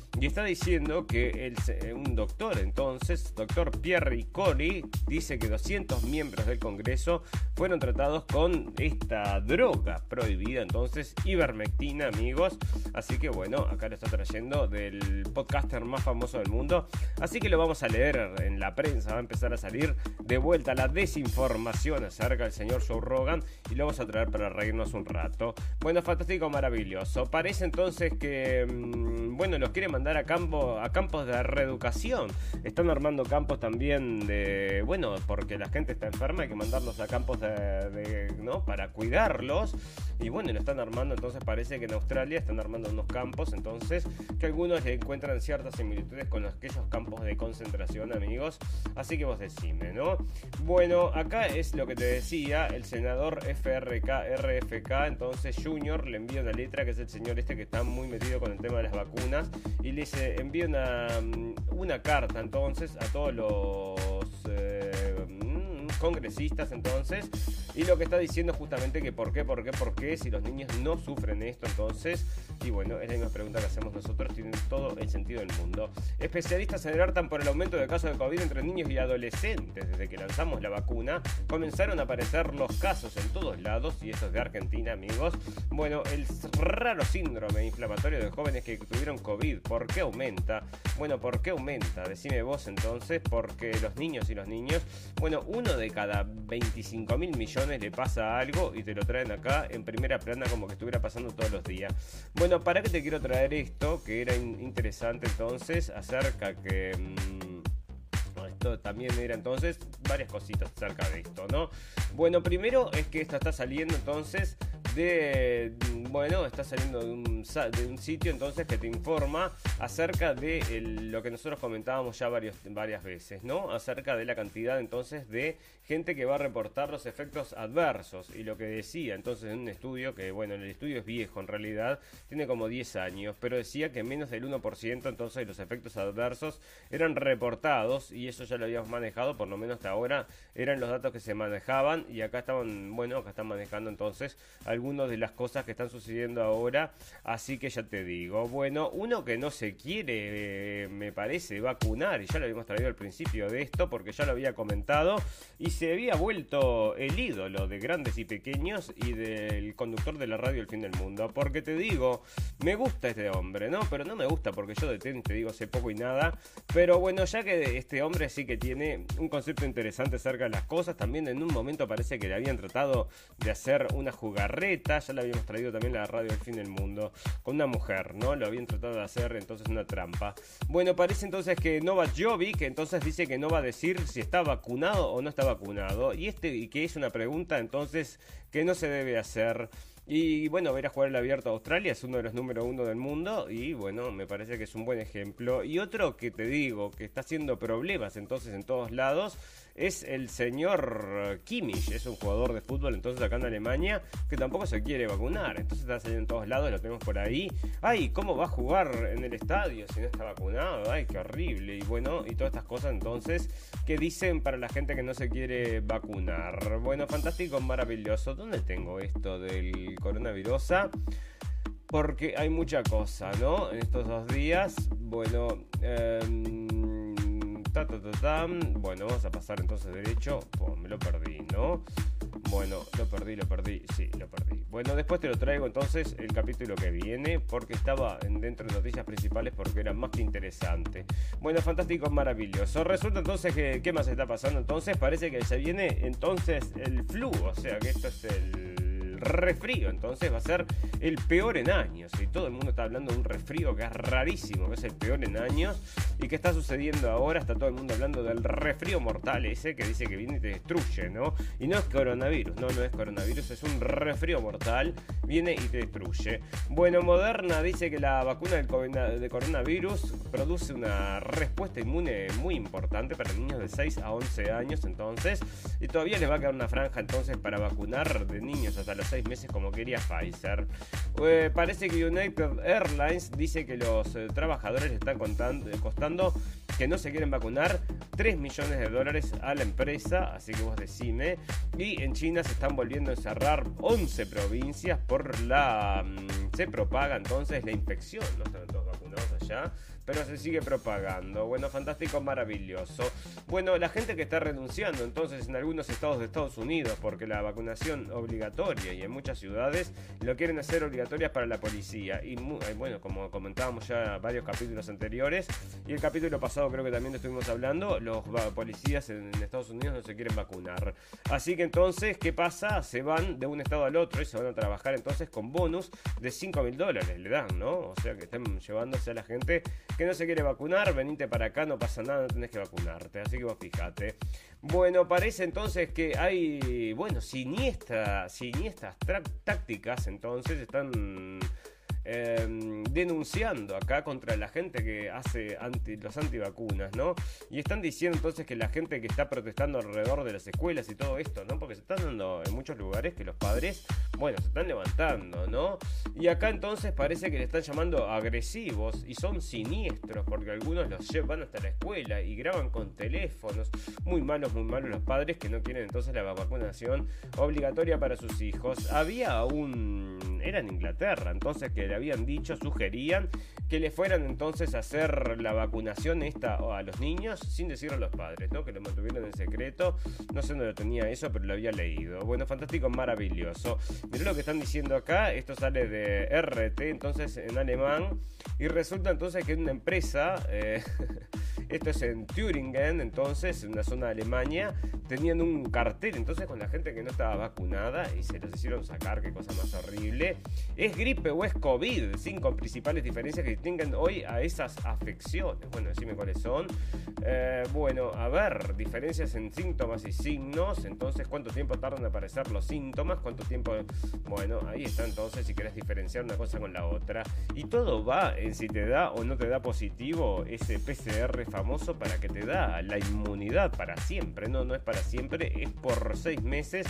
Speaker 2: y está diciendo que eh, un doctor, entonces, doctor Pierre Ricori, dice que 200 miembros del Congreso fueron tratados con esta droga prohibida, entonces, ivermectina, amigos. Así que bueno, acá lo está trayendo del podcaster más famoso del mundo. Así que lo vamos a leer en la prensa, va a empezar a salir de vuelta la desinformación acerca del señor Joe Rogan y lo vamos a traer para reírnos un rato. Bueno, fantástico, maravilloso. Parece entonces que, mm, bueno, los quiere mandar a, campo, a campos de reeducación. Están armando campos también de, bueno, porque la gente está enferma, hay que mandarlos a campos de, ¿no? Para cuidarlos. Y bueno, lo están armando, entonces parece que en Australia están armando unos campos, entonces, que algunos encuentran ciertas similitudes con aquellos campos de concentración, amigos. Así que vos decime, ¿no? Bueno, acá es lo que te decía, el senador FRK, RFK, entonces Junior le envía una letra, que es el señor este que está muy metido con el tema de las vacunas, y le dice, una, mm, una carta entonces a todos los... Eh, congresistas entonces y lo que está diciendo justamente que por qué, por qué, por qué si los niños no sufren esto entonces y bueno, es la misma pregunta que hacemos nosotros, tiene todo el sentido del mundo. Especialistas se alertan por el aumento de casos de COVID entre niños y adolescentes. Desde que lanzamos la vacuna, comenzaron a aparecer los casos en todos lados, y esto es de Argentina, amigos. Bueno, el raro síndrome inflamatorio de jóvenes que tuvieron COVID, ¿por qué aumenta? Bueno, ¿por qué aumenta? Decime vos entonces, porque los niños y los niños, bueno, uno de cada 25 mil millones le pasa algo y te lo traen acá en primera plana como que estuviera pasando todos los días. Bueno, ¿para qué te quiero traer esto? Que era interesante entonces acerca que... Mm, también era entonces varias cositas acerca de esto, ¿no? Bueno, primero es que esto está saliendo entonces de, bueno, está saliendo de un, de un sitio entonces que te informa acerca de lo que nosotros comentábamos ya varios, varias veces, ¿no? Acerca de la cantidad entonces de gente que va a reportar los efectos adversos y lo que decía entonces en un estudio, que bueno, el estudio es viejo en realidad, tiene como 10 años, pero decía que menos del 1% entonces los efectos adversos eran reportados y eso ya lo habíamos manejado, por lo menos hasta ahora eran los datos que se manejaban y acá estaban, bueno, acá están manejando entonces algunas de las cosas que están sucediendo ahora, así que ya te digo, bueno, uno que no se quiere, eh, me parece, vacunar, y ya lo habíamos traído al principio de esto, porque ya lo había comentado, y se había vuelto el ídolo de grandes y pequeños y del conductor de la radio El Fin del Mundo, porque te digo, me gusta este hombre, ¿no? Pero no me gusta porque yo de te digo hace poco y nada, pero bueno, ya que este hombre que tiene un concepto interesante acerca de las cosas, también en un momento parece que le habían tratado de hacer una jugarreta, ya la habíamos traído también la radio El Fin del Mundo, con una mujer, ¿no? Lo habían tratado de hacer entonces una trampa. Bueno, parece entonces que Novak Jovic entonces dice que no va a decir si está vacunado o no está vacunado. Y este, y que es una pregunta entonces que no se debe hacer. Y bueno, ver a jugar el abierto a Australia es uno de los número uno del mundo y bueno, me parece que es un buen ejemplo. Y otro que te digo, que está haciendo problemas entonces en todos lados, es el señor Kimmich, es un jugador de fútbol entonces acá en Alemania que tampoco se quiere vacunar, entonces está saliendo en todos lados, lo tenemos por ahí. Ay, ¿cómo va a jugar en el estadio si no está vacunado? Ay, qué horrible. Y bueno, y todas estas cosas entonces que dicen para la gente que no se quiere vacunar. Bueno, fantástico, maravilloso. ¿Dónde tengo esto del coronavirus? Porque hay mucha cosa, ¿no? En estos dos días, bueno, eh, bueno, vamos a pasar entonces derecho. me lo perdí, ¿no? Bueno, lo perdí, lo perdí, sí, lo perdí. Bueno, después te lo traigo entonces el capítulo que viene, porque estaba dentro de noticias principales, porque era más que interesante. Bueno, fantástico, maravilloso. Resulta entonces que, ¿qué más está pasando? Entonces parece que se viene entonces el flu, o sea que esto es el resfrío. Entonces va a ser el peor en años. Y todo el mundo está hablando de un resfrío que es rarísimo, que es el peor en años. ¿Y qué está sucediendo ahora? Está todo el mundo hablando del resfrío mortal ese que dice que viene y te destruye, ¿no? Y no es coronavirus, no, no es coronavirus, es un resfrío mortal, viene y te destruye. Bueno, Moderna dice que la vacuna de coronavirus produce una respuesta inmune muy importante para niños de 6 a 11 años entonces, y todavía les va a quedar una franja entonces para vacunar de niños hasta los 6 meses como quería Pfizer. Eh, parece que United Airlines dice que los eh, trabajadores están costando que no se quieren vacunar 3 millones de dólares a la empresa, así que vos decime. Y en China se están volviendo a encerrar 11 provincias por la... Mm, se propaga entonces la infección, no están todos vacunados allá pero se sigue propagando. Bueno, fantástico, maravilloso. Bueno, la gente que está renunciando entonces en algunos estados de Estados Unidos porque la vacunación obligatoria y en muchas ciudades lo quieren hacer obligatoria para la policía. Y eh, bueno, como comentábamos ya varios capítulos anteriores y el capítulo pasado creo que también estuvimos hablando, los policías en Estados Unidos no se quieren vacunar. Así que entonces, ¿qué pasa? Se van de un estado al otro y se van a trabajar entonces con bonus de 5 mil dólares, le dan, ¿no? O sea que están llevándose a la gente que no se quiere vacunar, venite para acá, no pasa nada, no tenés que vacunarte. Así que vos fijate. Bueno, parece entonces que hay, bueno, siniestras, siniestras tácticas, entonces están Em, denunciando acá contra la gente que hace anti, los antivacunas, ¿no? Y están diciendo entonces que la gente que está protestando alrededor de las escuelas y todo esto, ¿no? Porque se están dando en muchos lugares que los padres, bueno, se están levantando, ¿no? Y acá entonces parece que le están llamando agresivos y son siniestros porque algunos los llevan hasta la escuela y graban con teléfonos. Muy malos, muy malos los padres que no quieren entonces la vacunación obligatoria para sus hijos. Había un... Era en Inglaterra, entonces que le habían dicho, sugerían que le fueran entonces a hacer la vacunación esta a los niños sin decirlo a los padres, ¿no? Que lo mantuvieron en secreto. No sé dónde lo tenía eso, pero lo había leído. Bueno, fantástico, maravilloso. Mirá lo que están diciendo acá. Esto sale de RT, entonces en alemán. Y resulta entonces que una empresa, eh, esto es en Thüringen, entonces, en una zona de Alemania, tenían un cartel entonces con la gente que no estaba vacunada y se los hicieron sacar, qué cosa más horrible. ¿Es gripe o es COVID? Cinco principales diferencias que distinguen hoy a esas afecciones. Bueno, decime cuáles son. Eh, bueno, a ver, diferencias en síntomas y signos. Entonces, ¿cuánto tiempo tardan en aparecer los síntomas? ¿Cuánto tiempo? Bueno, ahí está entonces si querés diferenciar una cosa con la otra. Y todo va en si te da o no te da positivo ese PCR para que te da la inmunidad para siempre. No, no es para siempre, es por seis meses.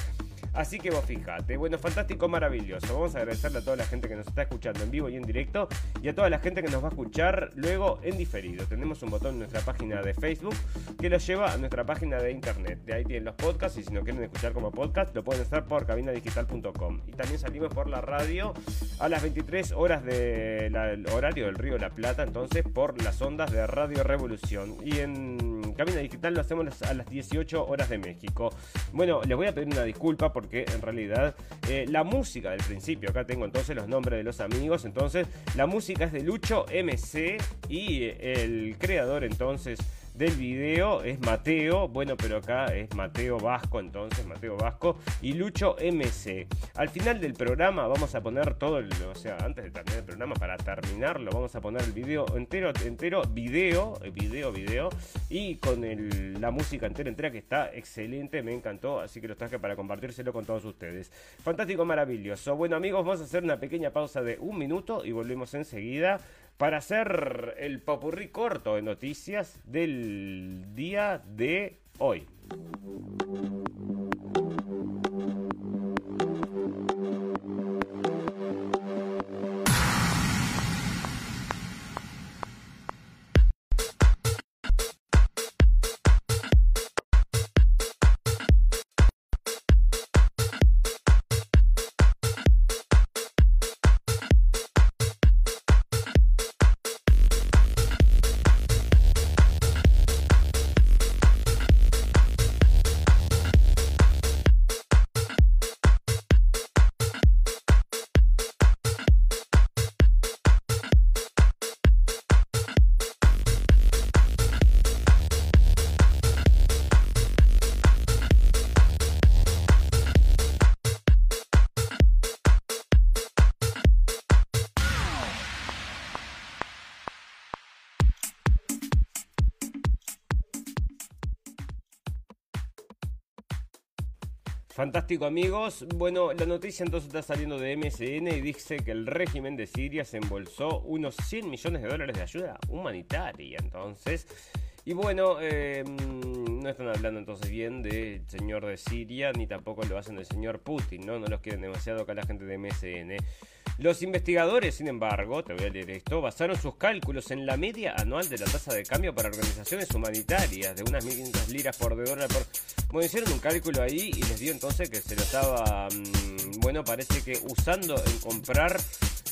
Speaker 2: Así que vos fijate. Bueno, fantástico, maravilloso. Vamos a agradecerle a toda la gente que nos está escuchando en vivo y en directo y a toda la gente que nos va a escuchar luego en diferido. Tenemos un botón en nuestra página de Facebook que los lleva a nuestra página de internet. De ahí tienen los podcasts y si no quieren escuchar como podcast lo pueden hacer por cabinadigital.com. Y también salimos por la radio a las 23 horas del horario del Río de la Plata, entonces por las ondas de Radio Revolución. Y en Cabina Digital lo hacemos a las 18 horas de México. Bueno, les voy a pedir una disculpa porque en realidad eh, la música del principio, acá tengo entonces los nombres de los amigos, entonces la música es de Lucho MC y el creador entonces del video es Mateo, bueno, pero acá es Mateo Vasco, entonces Mateo Vasco y Lucho MC. Al final del programa vamos a poner todo, el, o sea, antes de terminar el programa, para terminarlo, vamos a poner el video entero, entero, video, video, video, y con la música entera, entera, que está excelente, me encantó, así que lo traje para compartírselo con todos ustedes. Fantástico, maravilloso. Bueno, amigos, vamos a hacer una pequeña pausa de un minuto y volvemos enseguida para hacer el popurrí corto de noticias del día de hoy. Fantástico amigos. Bueno, la noticia entonces está saliendo de MSN y dice que el régimen de Siria se embolsó unos 100 millones de dólares de ayuda humanitaria. Entonces, y bueno, eh, no están hablando entonces bien del señor de Siria, ni tampoco lo hacen del señor Putin, ¿no? No los quieren demasiado acá la gente de MSN. Los investigadores, sin embargo, te voy a leer esto, basaron sus cálculos en la media anual de la tasa de cambio para organizaciones humanitarias, de unas 1.500 liras por dólar por... Bueno, hicieron un cálculo ahí y les dio entonces que se lo estaba, mm, bueno, parece que usando en comprar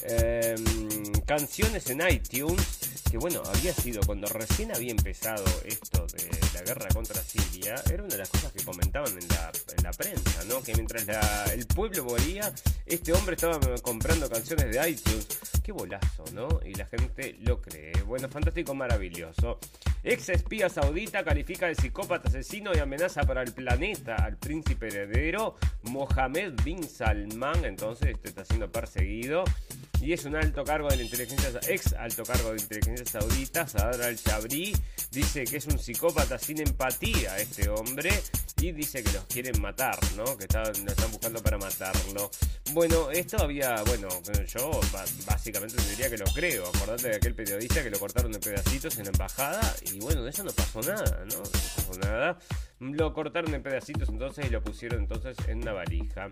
Speaker 2: em, canciones en iTunes que bueno, había sido cuando recién había empezado esto de la guerra contra Siria, era una de las cosas que comentaban en la, en la prensa, ¿no? Que mientras el pueblo moría, este hombre estaba comprando canciones de iTunes. Qué bolazo, ¿no? Y la gente lo cree. Bueno, fantástico, maravilloso. Ex espía saudita califica de psicópata asesino y amenaza para el planeta al príncipe heredero Mohammed bin Salman. Entonces, este está siendo perseguido y es un alto cargo de la inteligencia, ex alto cargo de inteligencia saudita, Sadr al-Chabri, dice que es un psicópata sin empatía este hombre y dice que los quieren matar, ¿no? Que están, lo están buscando para matarlo. Bueno, esto había, bueno, yo básicamente diría que lo creo. Acordate de aquel periodista que lo cortaron en pedacitos en la embajada y bueno, de eso no pasó nada, ¿no? No pasó nada. Lo cortaron en pedacitos entonces y lo pusieron entonces en una valija.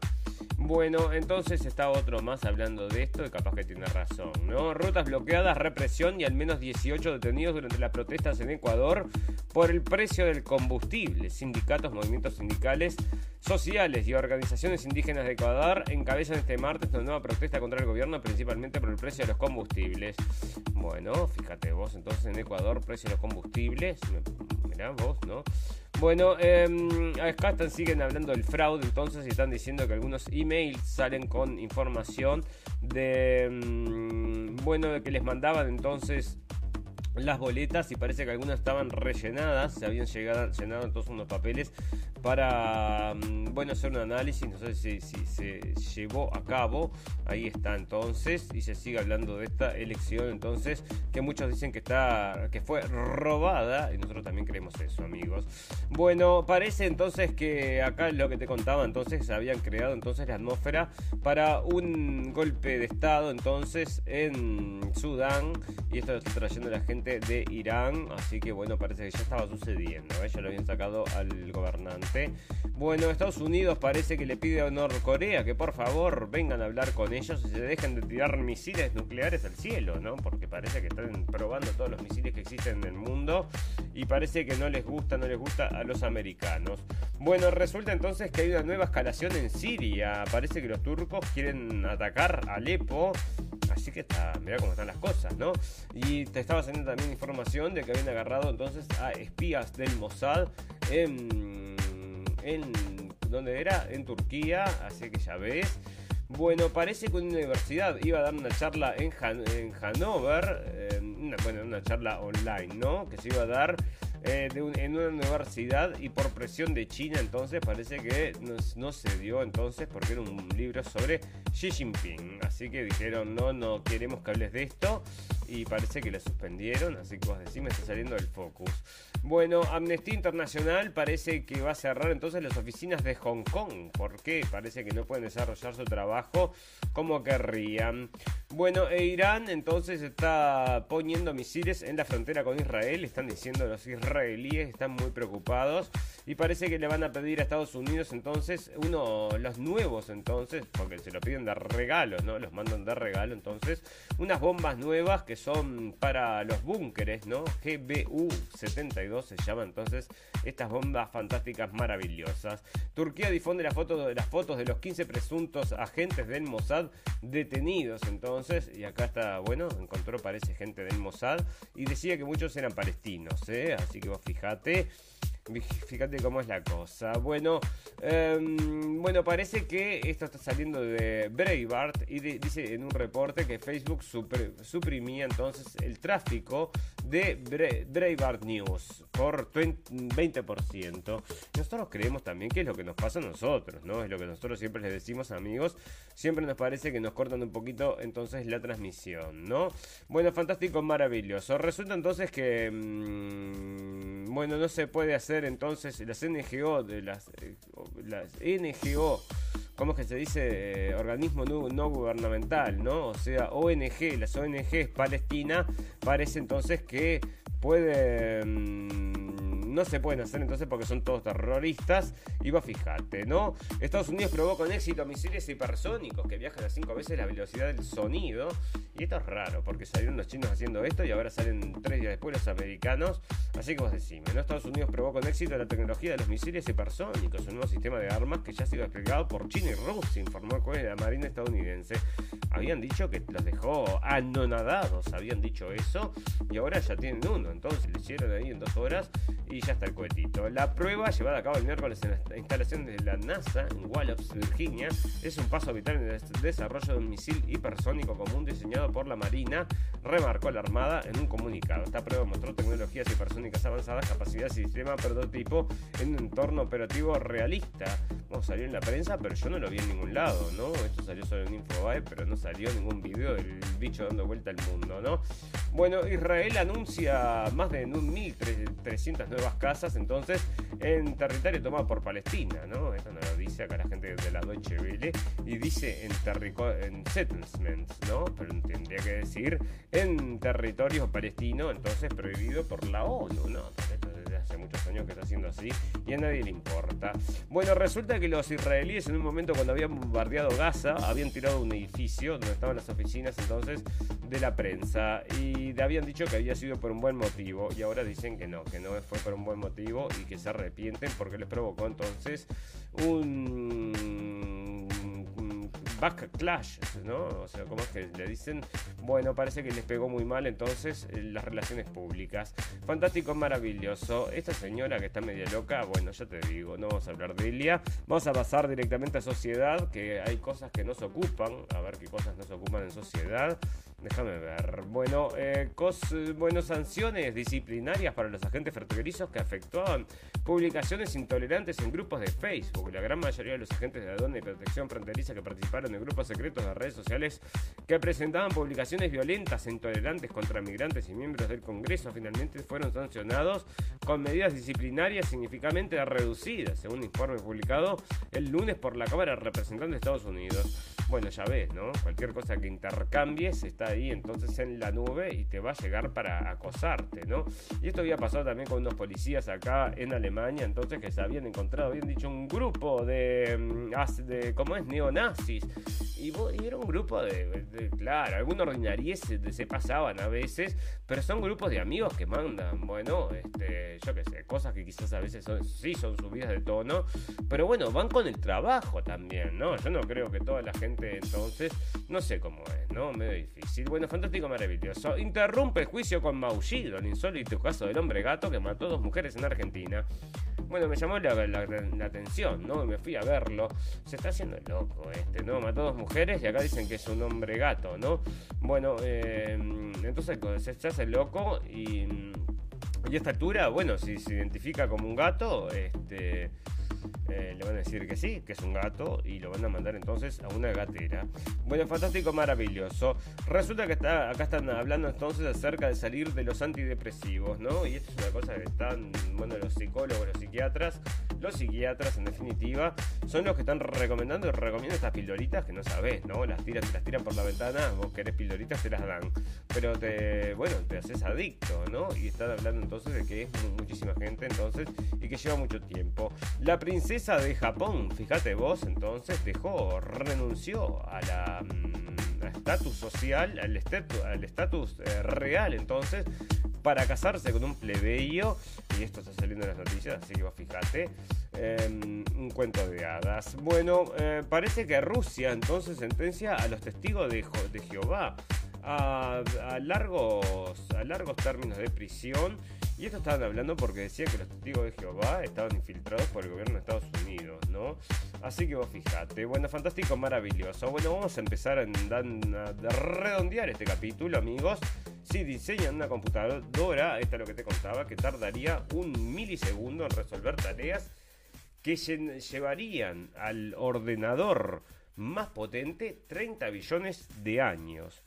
Speaker 2: Bueno, entonces está otro más hablando de esto y capaz que tiene razón, ¿no? Rutas bloqueadas, represión y al menos 18 detenidos durante las protestas en Ecuador por el precio del combustible. Sindicatos, movimientos sindicales, sociales y organizaciones indígenas de Ecuador encabezan este martes una nueva protesta contra el gobierno, principalmente por el precio de los combustibles. Bueno, fíjate vos, entonces en Ecuador, precio de los combustibles, mirá vos, ¿no? Bueno, eh, acá están, siguen hablando del fraude entonces y están diciendo que algunos emails salen con información de, em, bueno, de que les mandaban entonces las boletas y parece que algunas estaban rellenadas, se habían llegado, llenado entonces unos papeles para, mm, bueno, hacer un análisis, no sé si, se llevó a cabo, ahí está entonces, y se sigue hablando de esta elección entonces, que muchos dicen que está, que fue robada, y nosotros también creemos eso, amigos. Bueno, parece entonces que acá lo que te contaba, entonces habían creado entonces la atmósfera para un golpe de estado entonces en Sudán, y esto lo está trayendo la gente de Irán, así que bueno, parece que ya estaba sucediendo, ¿eh? ya lo habían sacado al gobernante. Bueno, Estados Unidos parece que le pide a Norcorea que por favor vengan a hablar con ellos y se dejen de tirar misiles nucleares al cielo, ¿no? Porque parece que están probando todos los misiles que existen en el mundo y parece que no les gusta, no les gusta a los americanos. Bueno, resulta entonces que hay una nueva escalación en Siria. Parece que los turcos quieren atacar Alepo. Así que está, mira cómo están las cosas, ¿no? Y te estaba saliendo también información de que habían agarrado entonces a espías del Mossad en, en ¿dónde era? En Turquía, así que ya ves. Bueno, parece que una universidad iba a dar una charla en, en Hanover, eh, bueno, una charla online, ¿no? Que se iba a dar eh, en una universidad y por presión de China entonces parece que no, se dio entonces porque era un libro sobre Xi Jinping. Así que dijeron, no, no queremos que hables de esto y parece que lo suspendieron, así que vos decís, me está saliendo del focus. Bueno, Amnistía Internacional parece que va a cerrar entonces las oficinas de Hong Kong. ¿Por qué? Parece que no pueden desarrollar su trabajo como querrían. Bueno, e Irán entonces está poniendo misiles en la frontera con Israel, están diciendo los israelíes, están muy preocupados y parece que le van a pedir a Estados Unidos entonces uno, los nuevos entonces, porque se lo piden de regalo, ¿no? Los mandan de regalo entonces, unas bombas nuevas que son para los búnkeres, ¿no? GBU-72 se llama entonces estas bombas fantásticas maravillosas. Turquía difunde la foto de las fotos de los 15 presuntos agentes del Mossad detenidos entonces, y acá está, bueno, encontró parece gente del Mossad y decía que muchos eran palestinos, ¿eh? Así que vos fijate. Fíjate cómo es la cosa. Bueno, em, bueno, parece que esto está saliendo de Breitbart y dice en un reporte que Facebook suprimía entonces el tráfico de Breitbart News por 20%. Nosotros creemos también que es lo que nos pasa a nosotros, ¿no? Es lo que nosotros siempre les decimos, amigos. Siempre nos parece que nos cortan un poquito entonces la transmisión, ¿no? Bueno, fantástico, maravilloso. Resulta entonces que, mm, bueno, no se puede hacer entonces las NGO de las, eh, las NGO ¿cómo es que se dice? Eh, organismo no, gubernamental, ¿no? O sea, ONG, las ONGs Palestina, parece entonces que puede... no se pueden hacer entonces porque son todos terroristas. Y vos fijate, ¿no? Estados Unidos probó con éxito misiles hipersónicos que viajan a cinco veces la velocidad del sonido. Y esto es raro, porque salieron los chinos haciendo esto y ahora salen tres días después los americanos. Así que vos decime, ¿no? Estados Unidos probó con éxito la tecnología de los misiles hipersónicos, un nuevo sistema de armas que ya ha sido desplegado por China y Rusia, informó el juez de la Marina estadounidense. Habían dicho que los dejó anonadados, habían dicho eso, y ahora ya tienen uno. Entonces le hicieron ahí en dos horas y ya está el cohetito. La prueba, llevada a cabo el miércoles en la instalación de la NASA en Wallops, Virginia, es un paso vital en el desarrollo de un misil hipersónico común diseñado por la Marina, remarcó la Armada en un comunicado. Esta prueba mostró tecnologías hipersónicas avanzadas, capacidades y sistema prototipo en un entorno operativo realista. No salió en la prensa, pero yo no lo vi en ningún lado, ¿no? Esto salió solo en Infobae, pero no salió ningún video del bicho dando vuelta al mundo, ¿no? Bueno, Israel anuncia más de 1.300 nuevas casas entonces en territorio tomado por Palestina, ¿no? Esto no lo dice acá la gente de la Deutsche Welle y dice en, en settlements, ¿no? Pero tendría que decir en territorio palestino, entonces prohibido por la ONU, ¿no? Hace muchos años que está haciendo así y a nadie le importa. Bueno, resulta que los israelíes en un momento cuando habían bombardeado Gaza, habían tirado un edificio donde estaban las oficinas entonces de la prensa y habían dicho que había sido por un buen motivo y ahora dicen que no, que no fue por un buen motivo y que se arrepienten porque les provocó entonces un backlash, ¿no? O sea, ¿cómo es que le dicen? Bueno, parece que les pegó muy mal entonces eh, las relaciones públicas. Fantástico, maravilloso. Esta señora que está media loca, bueno, ya te digo, no vamos a hablar de ella. Vamos a pasar directamente a sociedad, que hay cosas que nos ocupan. A ver qué cosas nos ocupan en sociedad. Déjame ver. Bueno, eh, cos, bueno, sanciones disciplinarias para los agentes fronterizos que afectaban publicaciones intolerantes en grupos de Facebook. La gran mayoría de los agentes de aduana y protección fronteriza que participaron en grupos secretos de redes sociales que presentaban publicaciones violentas e intolerantes contra migrantes y miembros del Congreso finalmente fueron sancionados con medidas disciplinarias significativamente reducidas, según un informe publicado el lunes por la Cámara de Representantes de Estados Unidos. Bueno, ya ves, ¿no? Cualquier cosa que intercambies está ahí entonces en la nube y te va a llegar para acosarte, ¿no? Y esto había pasado también con unos policías acá en Alemania, entonces que se habían encontrado, habían dicho, un grupo de, mm, de ¿cómo es? Neonazis. Y, era un grupo de, claro, algunos ordinarios se, se, pasaban a veces, pero son grupos de amigos que mandan, bueno, este, yo qué sé, cosas que quizás a veces son, sí son subidas de tono, pero bueno, van con el trabajo también, ¿no? Yo no creo que toda la gente entonces, no sé cómo es, ¿no? Medio difícil. Bueno, fantástico, maravilloso. Interrumpe el juicio con Maullido, el insólito caso del hombre gato que mató a dos mujeres en Argentina. Bueno, me llamó la, atención, ¿no? Me fui a verlo. Se está haciendo loco este, ¿no? Mató a dos mujeres y acá dicen que es un hombre gato, ¿no? Bueno, eh, entonces se hace loco y... Y a esta altura, bueno, si se identifica como un gato, este, eh, le van a decir que sí, que es un gato y lo van a mandar entonces a una gatera. Bueno, fantástico, maravilloso. Resulta que está, acá están hablando entonces acerca de salir de los antidepresivos, ¿no? Y esto es una cosa que están, bueno, los psicólogos, los psiquiatras, los psiquiatras en definitiva, son los que están recomendando y recomiendan estas pildoritas que no sabes, ¿no? Las tiran, las tiran por la ventana, vos querés pildoritas, te las dan. Pero te, bueno, te haces adicto, ¿no? Y están hablando entonces de que es muchísima gente entonces y que lleva mucho tiempo. La princesa de Japón, fíjate vos, entonces dejó, renunció a mm, estatus social, al estatus eh, real, entonces, para casarse con un plebeyo, y esto está saliendo en las noticias, así que vos em, un cuento de hadas. Bueno, eh, parece que Rusia entonces sentencia a los testigos de Jehová a, largos, a largos términos de prisión. Y esto estaban hablando porque decía que los testigos de Jehová estaban infiltrados por el gobierno de Estados Unidos, ¿no? Así que vos fijate. Bueno, fantástico, maravilloso. Bueno, vamos a empezar a, a redondear este capítulo, amigos. si diseñan una computadora, esta es lo que te contaba, que tardaría un milisegundo en resolver tareas que llevarían al ordenador más potente 30 billones de años.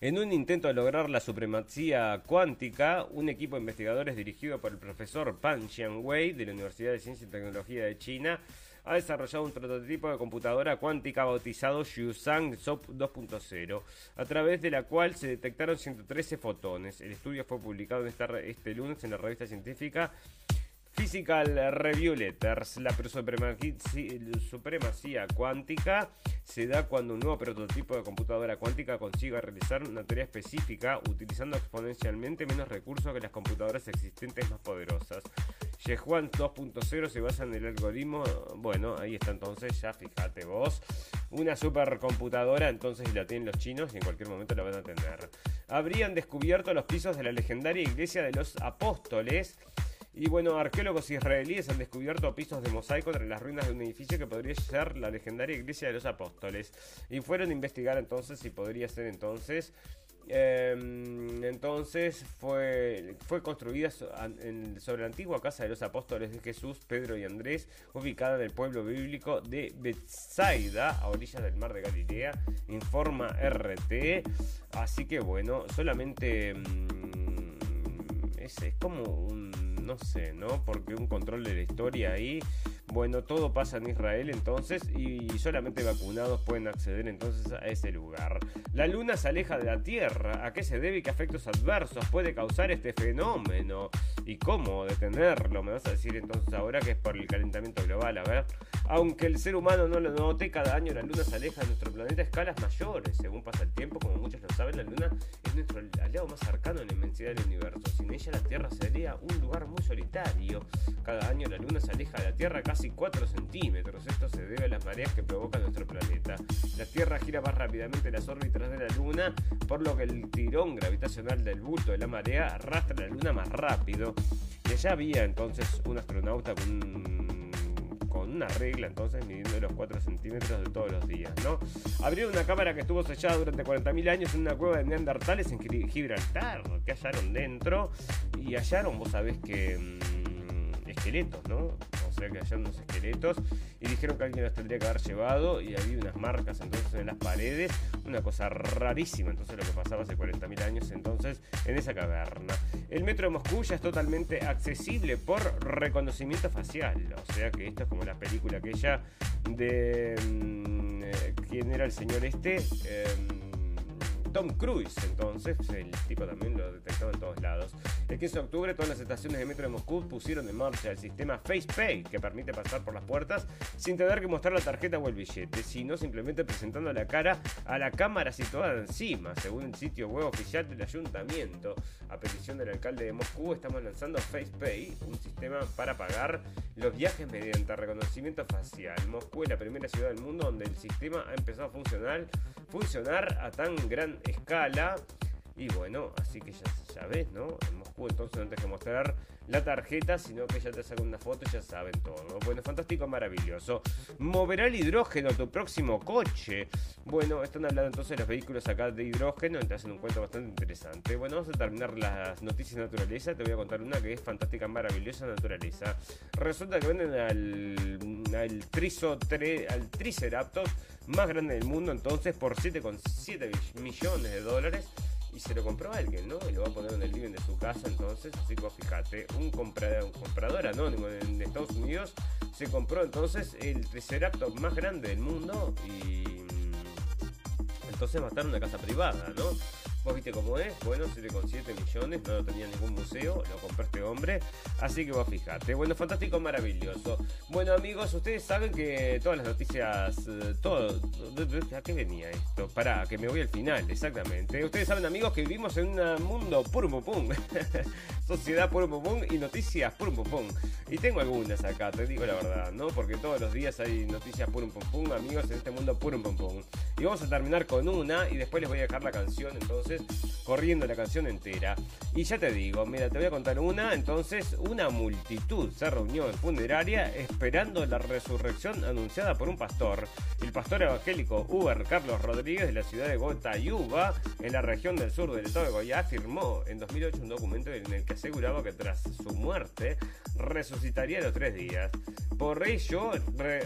Speaker 2: En un intento de lograr la supremacía cuántica, un equipo de investigadores dirigido por el profesor Pan Xiangwei de la Universidad de Ciencia y Tecnología de China ha desarrollado un prototipo de computadora cuántica bautizado Shusang SOP 2.0, a través de la cual se detectaron 113 fotones. El estudio fue publicado este lunes en la revista científica Physical Review Letters. La supremacía cuántica se da cuando un nuevo prototipo de computadora cuántica consiga realizar una tarea específica utilizando exponencialmente menos recursos que las computadoras existentes más poderosas. Yehuan 2.0 se basa en el algoritmo, bueno, ahí está entonces, ya fíjate vos, una supercomputadora, entonces la tienen los chinos y en cualquier momento la van a tener. Habrían descubierto los pisos de la legendaria iglesia de los apóstoles y bueno, arqueólogos israelíes han descubierto pisos de mosaico entre las ruinas de un edificio que podría ser la legendaria iglesia de los apóstoles. Y fueron a investigar entonces si podría ser entonces em, entonces fue, fue construida sobre la antigua casa de los apóstoles de Jesús, Pedro y Andrés, ubicada en el pueblo bíblico de Bethsaida, a orillas del mar de Galilea, informa RT. Así que bueno, solamente mm, es como un no sé, ¿no? Porque un control de la historia ahí. Bueno, todo pasa en Israel entonces y solamente vacunados pueden acceder entonces a ese lugar. La luna se aleja de la Tierra. ¿A qué se debe y qué efectos adversos puede causar este fenómeno? ¿Y cómo detenerlo? Me vas a decir entonces ahora que es por el calentamiento global. A ver, aunque el ser humano no lo note, cada año la luna se aleja de nuestro planeta a escalas mayores. Según pasa el tiempo, como muchos lo saben, la luna es nuestro aliado más cercano en la inmensidad del universo. Sin ella la Tierra sería un lugar muy solitario. Cada año la Luna se aleja de la Tierra casi 4 centímetros. Esto se debe a las mareas que provoca nuestro planeta. La Tierra gira más rápidamente en las órbitas de la Luna, por lo que el tirón gravitacional del bulto de la marea arrastra la Luna más rápido. Y allá había entonces un astronauta con una regla entonces midiendo los 4 centímetros de todos los días, ¿no? Abrieron una cámara que estuvo sellada durante 40.000 años en una cueva de neandertales en Gibraltar, que hallaron dentro y hallaron, vos sabés que... Mm, esqueletos, ¿no? Que hallaron unos esqueletos y dijeron que alguien los tendría que haber llevado y había unas marcas entonces en las paredes, una cosa rarísima, entonces lo que pasaba hace 40.000 años entonces en esa caverna. El metro de Moscú ya es totalmente accesible por reconocimiento facial, o sea que esto es como la película aquella de... Mm, eh, ¿Quién era el señor este? Em, Tom Cruise, entonces, el tipo también lo detectó en todos lados. El 15 de octubre, todas las estaciones de metro de Moscú pusieron en marcha el sistema FacePay, que permite pasar por las puertas sin tener que mostrar la tarjeta o el billete, sino simplemente presentando la cara a la cámara situada encima, según el sitio web oficial del ayuntamiento. A petición del alcalde de Moscú, estamos lanzando FacePay, un sistema para pagar los viajes mediante reconocimiento facial. Moscú es la primera ciudad del mundo donde el sistema ha empezado a funcionar, funcionar a tan gran escala. Y bueno, así que ya, ya ves, ¿no? En Moscú entonces no tienes que mostrar la tarjeta, sino que ya te sacan una foto y ya saben todo. Bueno, fantástico, maravilloso. ¿Moverá el hidrógeno tu próximo coche? Bueno, están hablando entonces de los vehículos acá de hidrógeno, te hacen un cuento bastante interesante. Bueno, vamos a terminar las noticias de naturaleza. Te voy a contar una que es fantástica, maravillosa naturaleza. Resulta que venden al, al, al Triceratops más grande del mundo, entonces por 7,7 millones de dólares y se lo compró alguien, ¿no? Y lo va a poner en el living de su casa, entonces, así que fíjate, un comprador, un comprador anónimo en Estados Unidos se compró entonces el Triceratops más grande del mundo y mm, entonces en una casa privada, ¿no? Vos viste cómo es, bueno, 7,7 millones, no tenía ningún museo, lo compró este hombre, así que vos fijate. Bueno, fantástico, maravilloso. Bueno amigos, ustedes saben que todas las noticias, eh, todo, ¿a qué venía esto? Para que me voy al final, exactamente. Ustedes saben amigos que vivimos en un mundo pum pum, sociedad pum pum y noticias pum pum. Y tengo algunas acá, te digo la verdad, ¿no? Porque todos los días hay noticias pum pum amigos, en este mundo pum pum. Y vamos a terminar con una y después les voy a dejar la canción entonces corriendo la canción entera. Y ya te digo, mira, te voy a contar una, entonces una multitud se reunió en funeraria esperando la resurrección anunciada por un pastor. El pastor evangélico Uber Carlos Rodríguez de la ciudad de Gotayuba, en la región del sur del estado de Goya, firmó en 2008 un documento en el que aseguraba que tras su muerte resucitaría a los tres días. Por ello,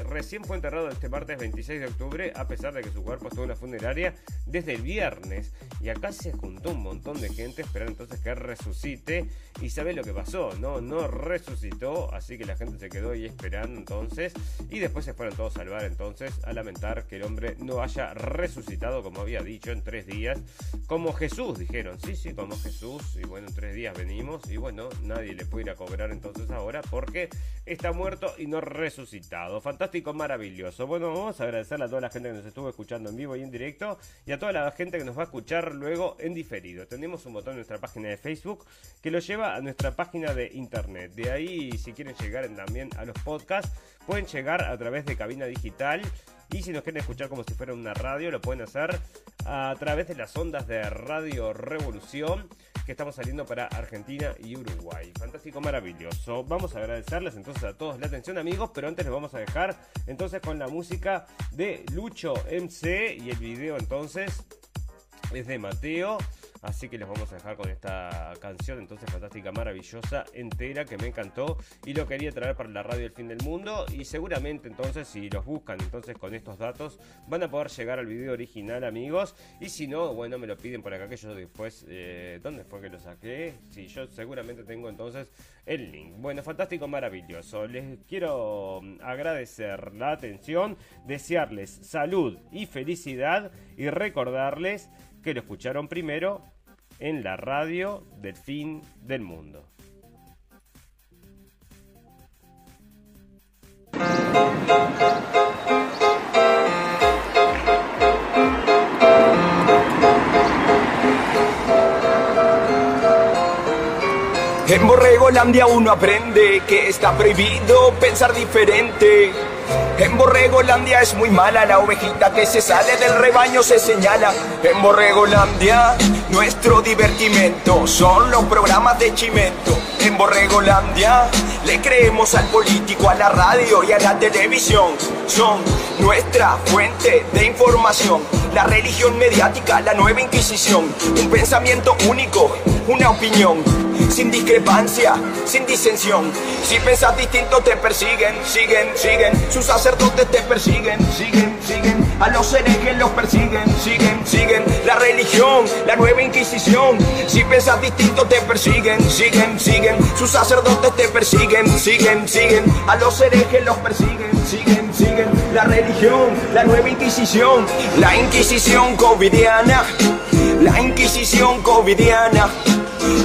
Speaker 2: recién fue enterrado este martes 26 de octubre, a pesar de que su cuerpo estuvo en la funeraria desde el viernes. Y acá se juntó un montón de gente esperando entonces que resucite. Y sabe lo que pasó, ¿no? No resucitó, así que la gente se quedó ahí esperando entonces. Y después se fueron todos a salvar entonces a lamentar que el hombre no haya resucitado, como había dicho, en tres días. Como Jesús, dijeron. Sí, sí, como Jesús. Y bueno, en tres días venimos. Y bueno, nadie le puede ir a cobrar entonces ahora porque está muerto y no resucitado. Fantástico, maravilloso. Bueno, vamos a agradecerle a toda la gente que nos estuvo escuchando en vivo y en directo y a toda la gente que nos va a escuchar luego en diferido. Tenemos un botón en nuestra página de Facebook que lo lleva a nuestra página de internet. De ahí, si quieren llegar también a los podcasts, pueden llegar a través de cabina digital. Y si nos quieren escuchar como si fuera una radio, lo pueden hacer a través de las ondas de Radio Revolución que estamos saliendo para Argentina y Uruguay. Fantástico, maravilloso. Vamos a agradecerles entonces a todos la atención amigos, pero antes les vamos a dejar entonces con la música de Lucho MC y el video entonces es de Mateo. Así que les vamos a dejar con esta canción entonces fantástica, maravillosa, entera, que me encantó y lo quería traer para la radio del fin del mundo. Y seguramente entonces si los buscan entonces con estos datos van a poder llegar al video original amigos. Y si no, bueno, me lo piden por acá que yo después, eh, ¿dónde fue que lo saqué? Si yo seguramente tengo entonces el link. Bueno, fantástico, maravilloso. Les quiero mm, agradecer la atención, desearles salud y felicidad y recordarles que lo escucharon primero en la radio del fin del mundo.
Speaker 1: En Borregolandia uno aprende que está prohibido pensar diferente. En Borregolandia es muy mala la ovejita que se sale del rebaño se señala. En Borregolandia nuestro divertimento son los programas de Chimento. En Borregolandia le creemos al político, a la radio y a la televisión. Son nuestra fuente de información. La religión mediática, la nueva inquisición. Un pensamiento único, una opinión sin discrepancia, sin disensión. Si pensas distinto te persiguen, siguen, siguen. Sus sacerdotes te persiguen, siguen, siguen. A los herejes los persiguen, siguen, siguen. La religión, la nueva inquisición. Si pensas distinto te persiguen, siguen, siguen. Sus sacerdotes te persiguen, siguen, siguen. A los herejes los persiguen, siguen, siguen. La religión, la nueva inquisición. La inquisición covidiana. La inquisición covidiana.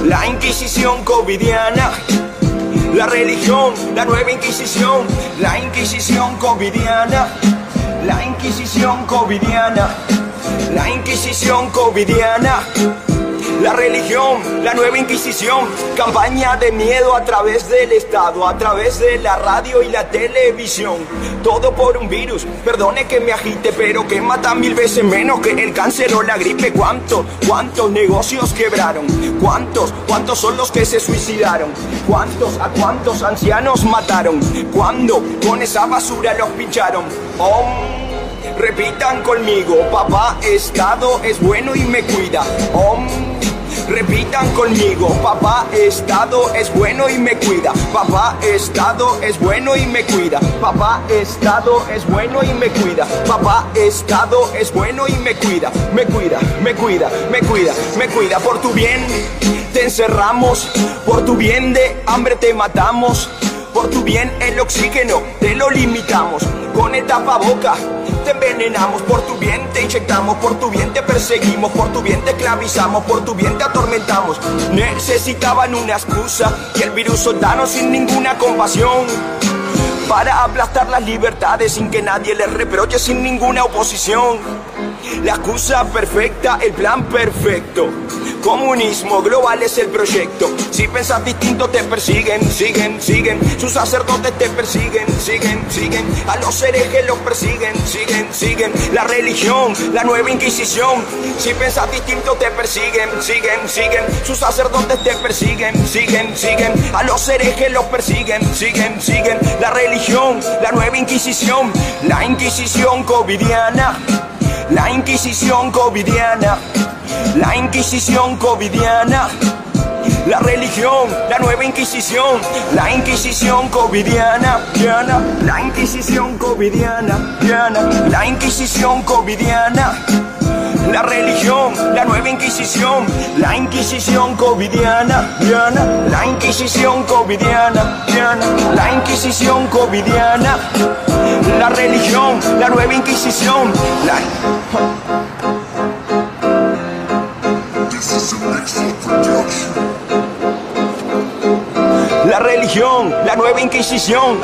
Speaker 1: La Inquisición covidiana. La religión, la nueva Inquisición. La Inquisición covidiana. La Inquisición covidiana. La Inquisición covidiana. La religión, la nueva inquisición, campaña de miedo a través del Estado, a través de la radio y la televisión. Todo por un virus, perdone que me agite, pero que mata mil veces menos que el cáncer o la gripe. ¿Cuántos, cuántos negocios quebraron? ¿Cuántos, cuántos son los que se suicidaron? ¿Cuántos, a cuántos ancianos mataron? ¿Cuándo con esa basura los pincharon? Repitan conmigo, papá Estado es bueno y me cuida. Repitan conmigo, papá Estado es bueno y me cuida. Papá Estado es bueno y me cuida. Papá Estado es bueno y me cuida. Papá Estado es bueno y me cuida. Me cuida, me cuida, me cuida, me cuida por tu bien. Te encerramos, por tu bien de hambre te matamos. Por tu bien el oxígeno te lo limitamos. Con el tapaboca te envenenamos. Por tu bien te inyectamos. Por tu bien te perseguimos. Por tu bien te esclavizamos. Por tu bien te atormentamos. Necesitaban una excusa y el virus soldaron sin ninguna compasión para aplastar las libertades sin que nadie les reproche, sin ninguna oposición. La excusa perfecta, el plan perfecto Comunismo global es el proyecto. Si pensas distinto te persiguen, siguen, siguen. Sus sacerdotes te persiguen, siguen, siguen. A los herejes los persiguen, siguen, siguen. La religión, la nueva inquisición. Si pensas distinto te persiguen, siguen, siguen. Sus sacerdotes te persiguen, siguen, siguen. A los herejes los persiguen, siguen, siguen. La religión, la nueva inquisición. La inquisición covidiana. La inquisición covidiana. La inquisición covidiana. La religión, la nueva inquisición, la inquisición covidiana, Diana, la inquisición covidiana, Diana, la inquisición covidiana. La religión, la nueva inquisición, la inquisición covidiana, Diana, la inquisición covidiana, Diana, la inquisición covidiana. La religión, la nueva inquisición, la... La religión, la nueva inquisición.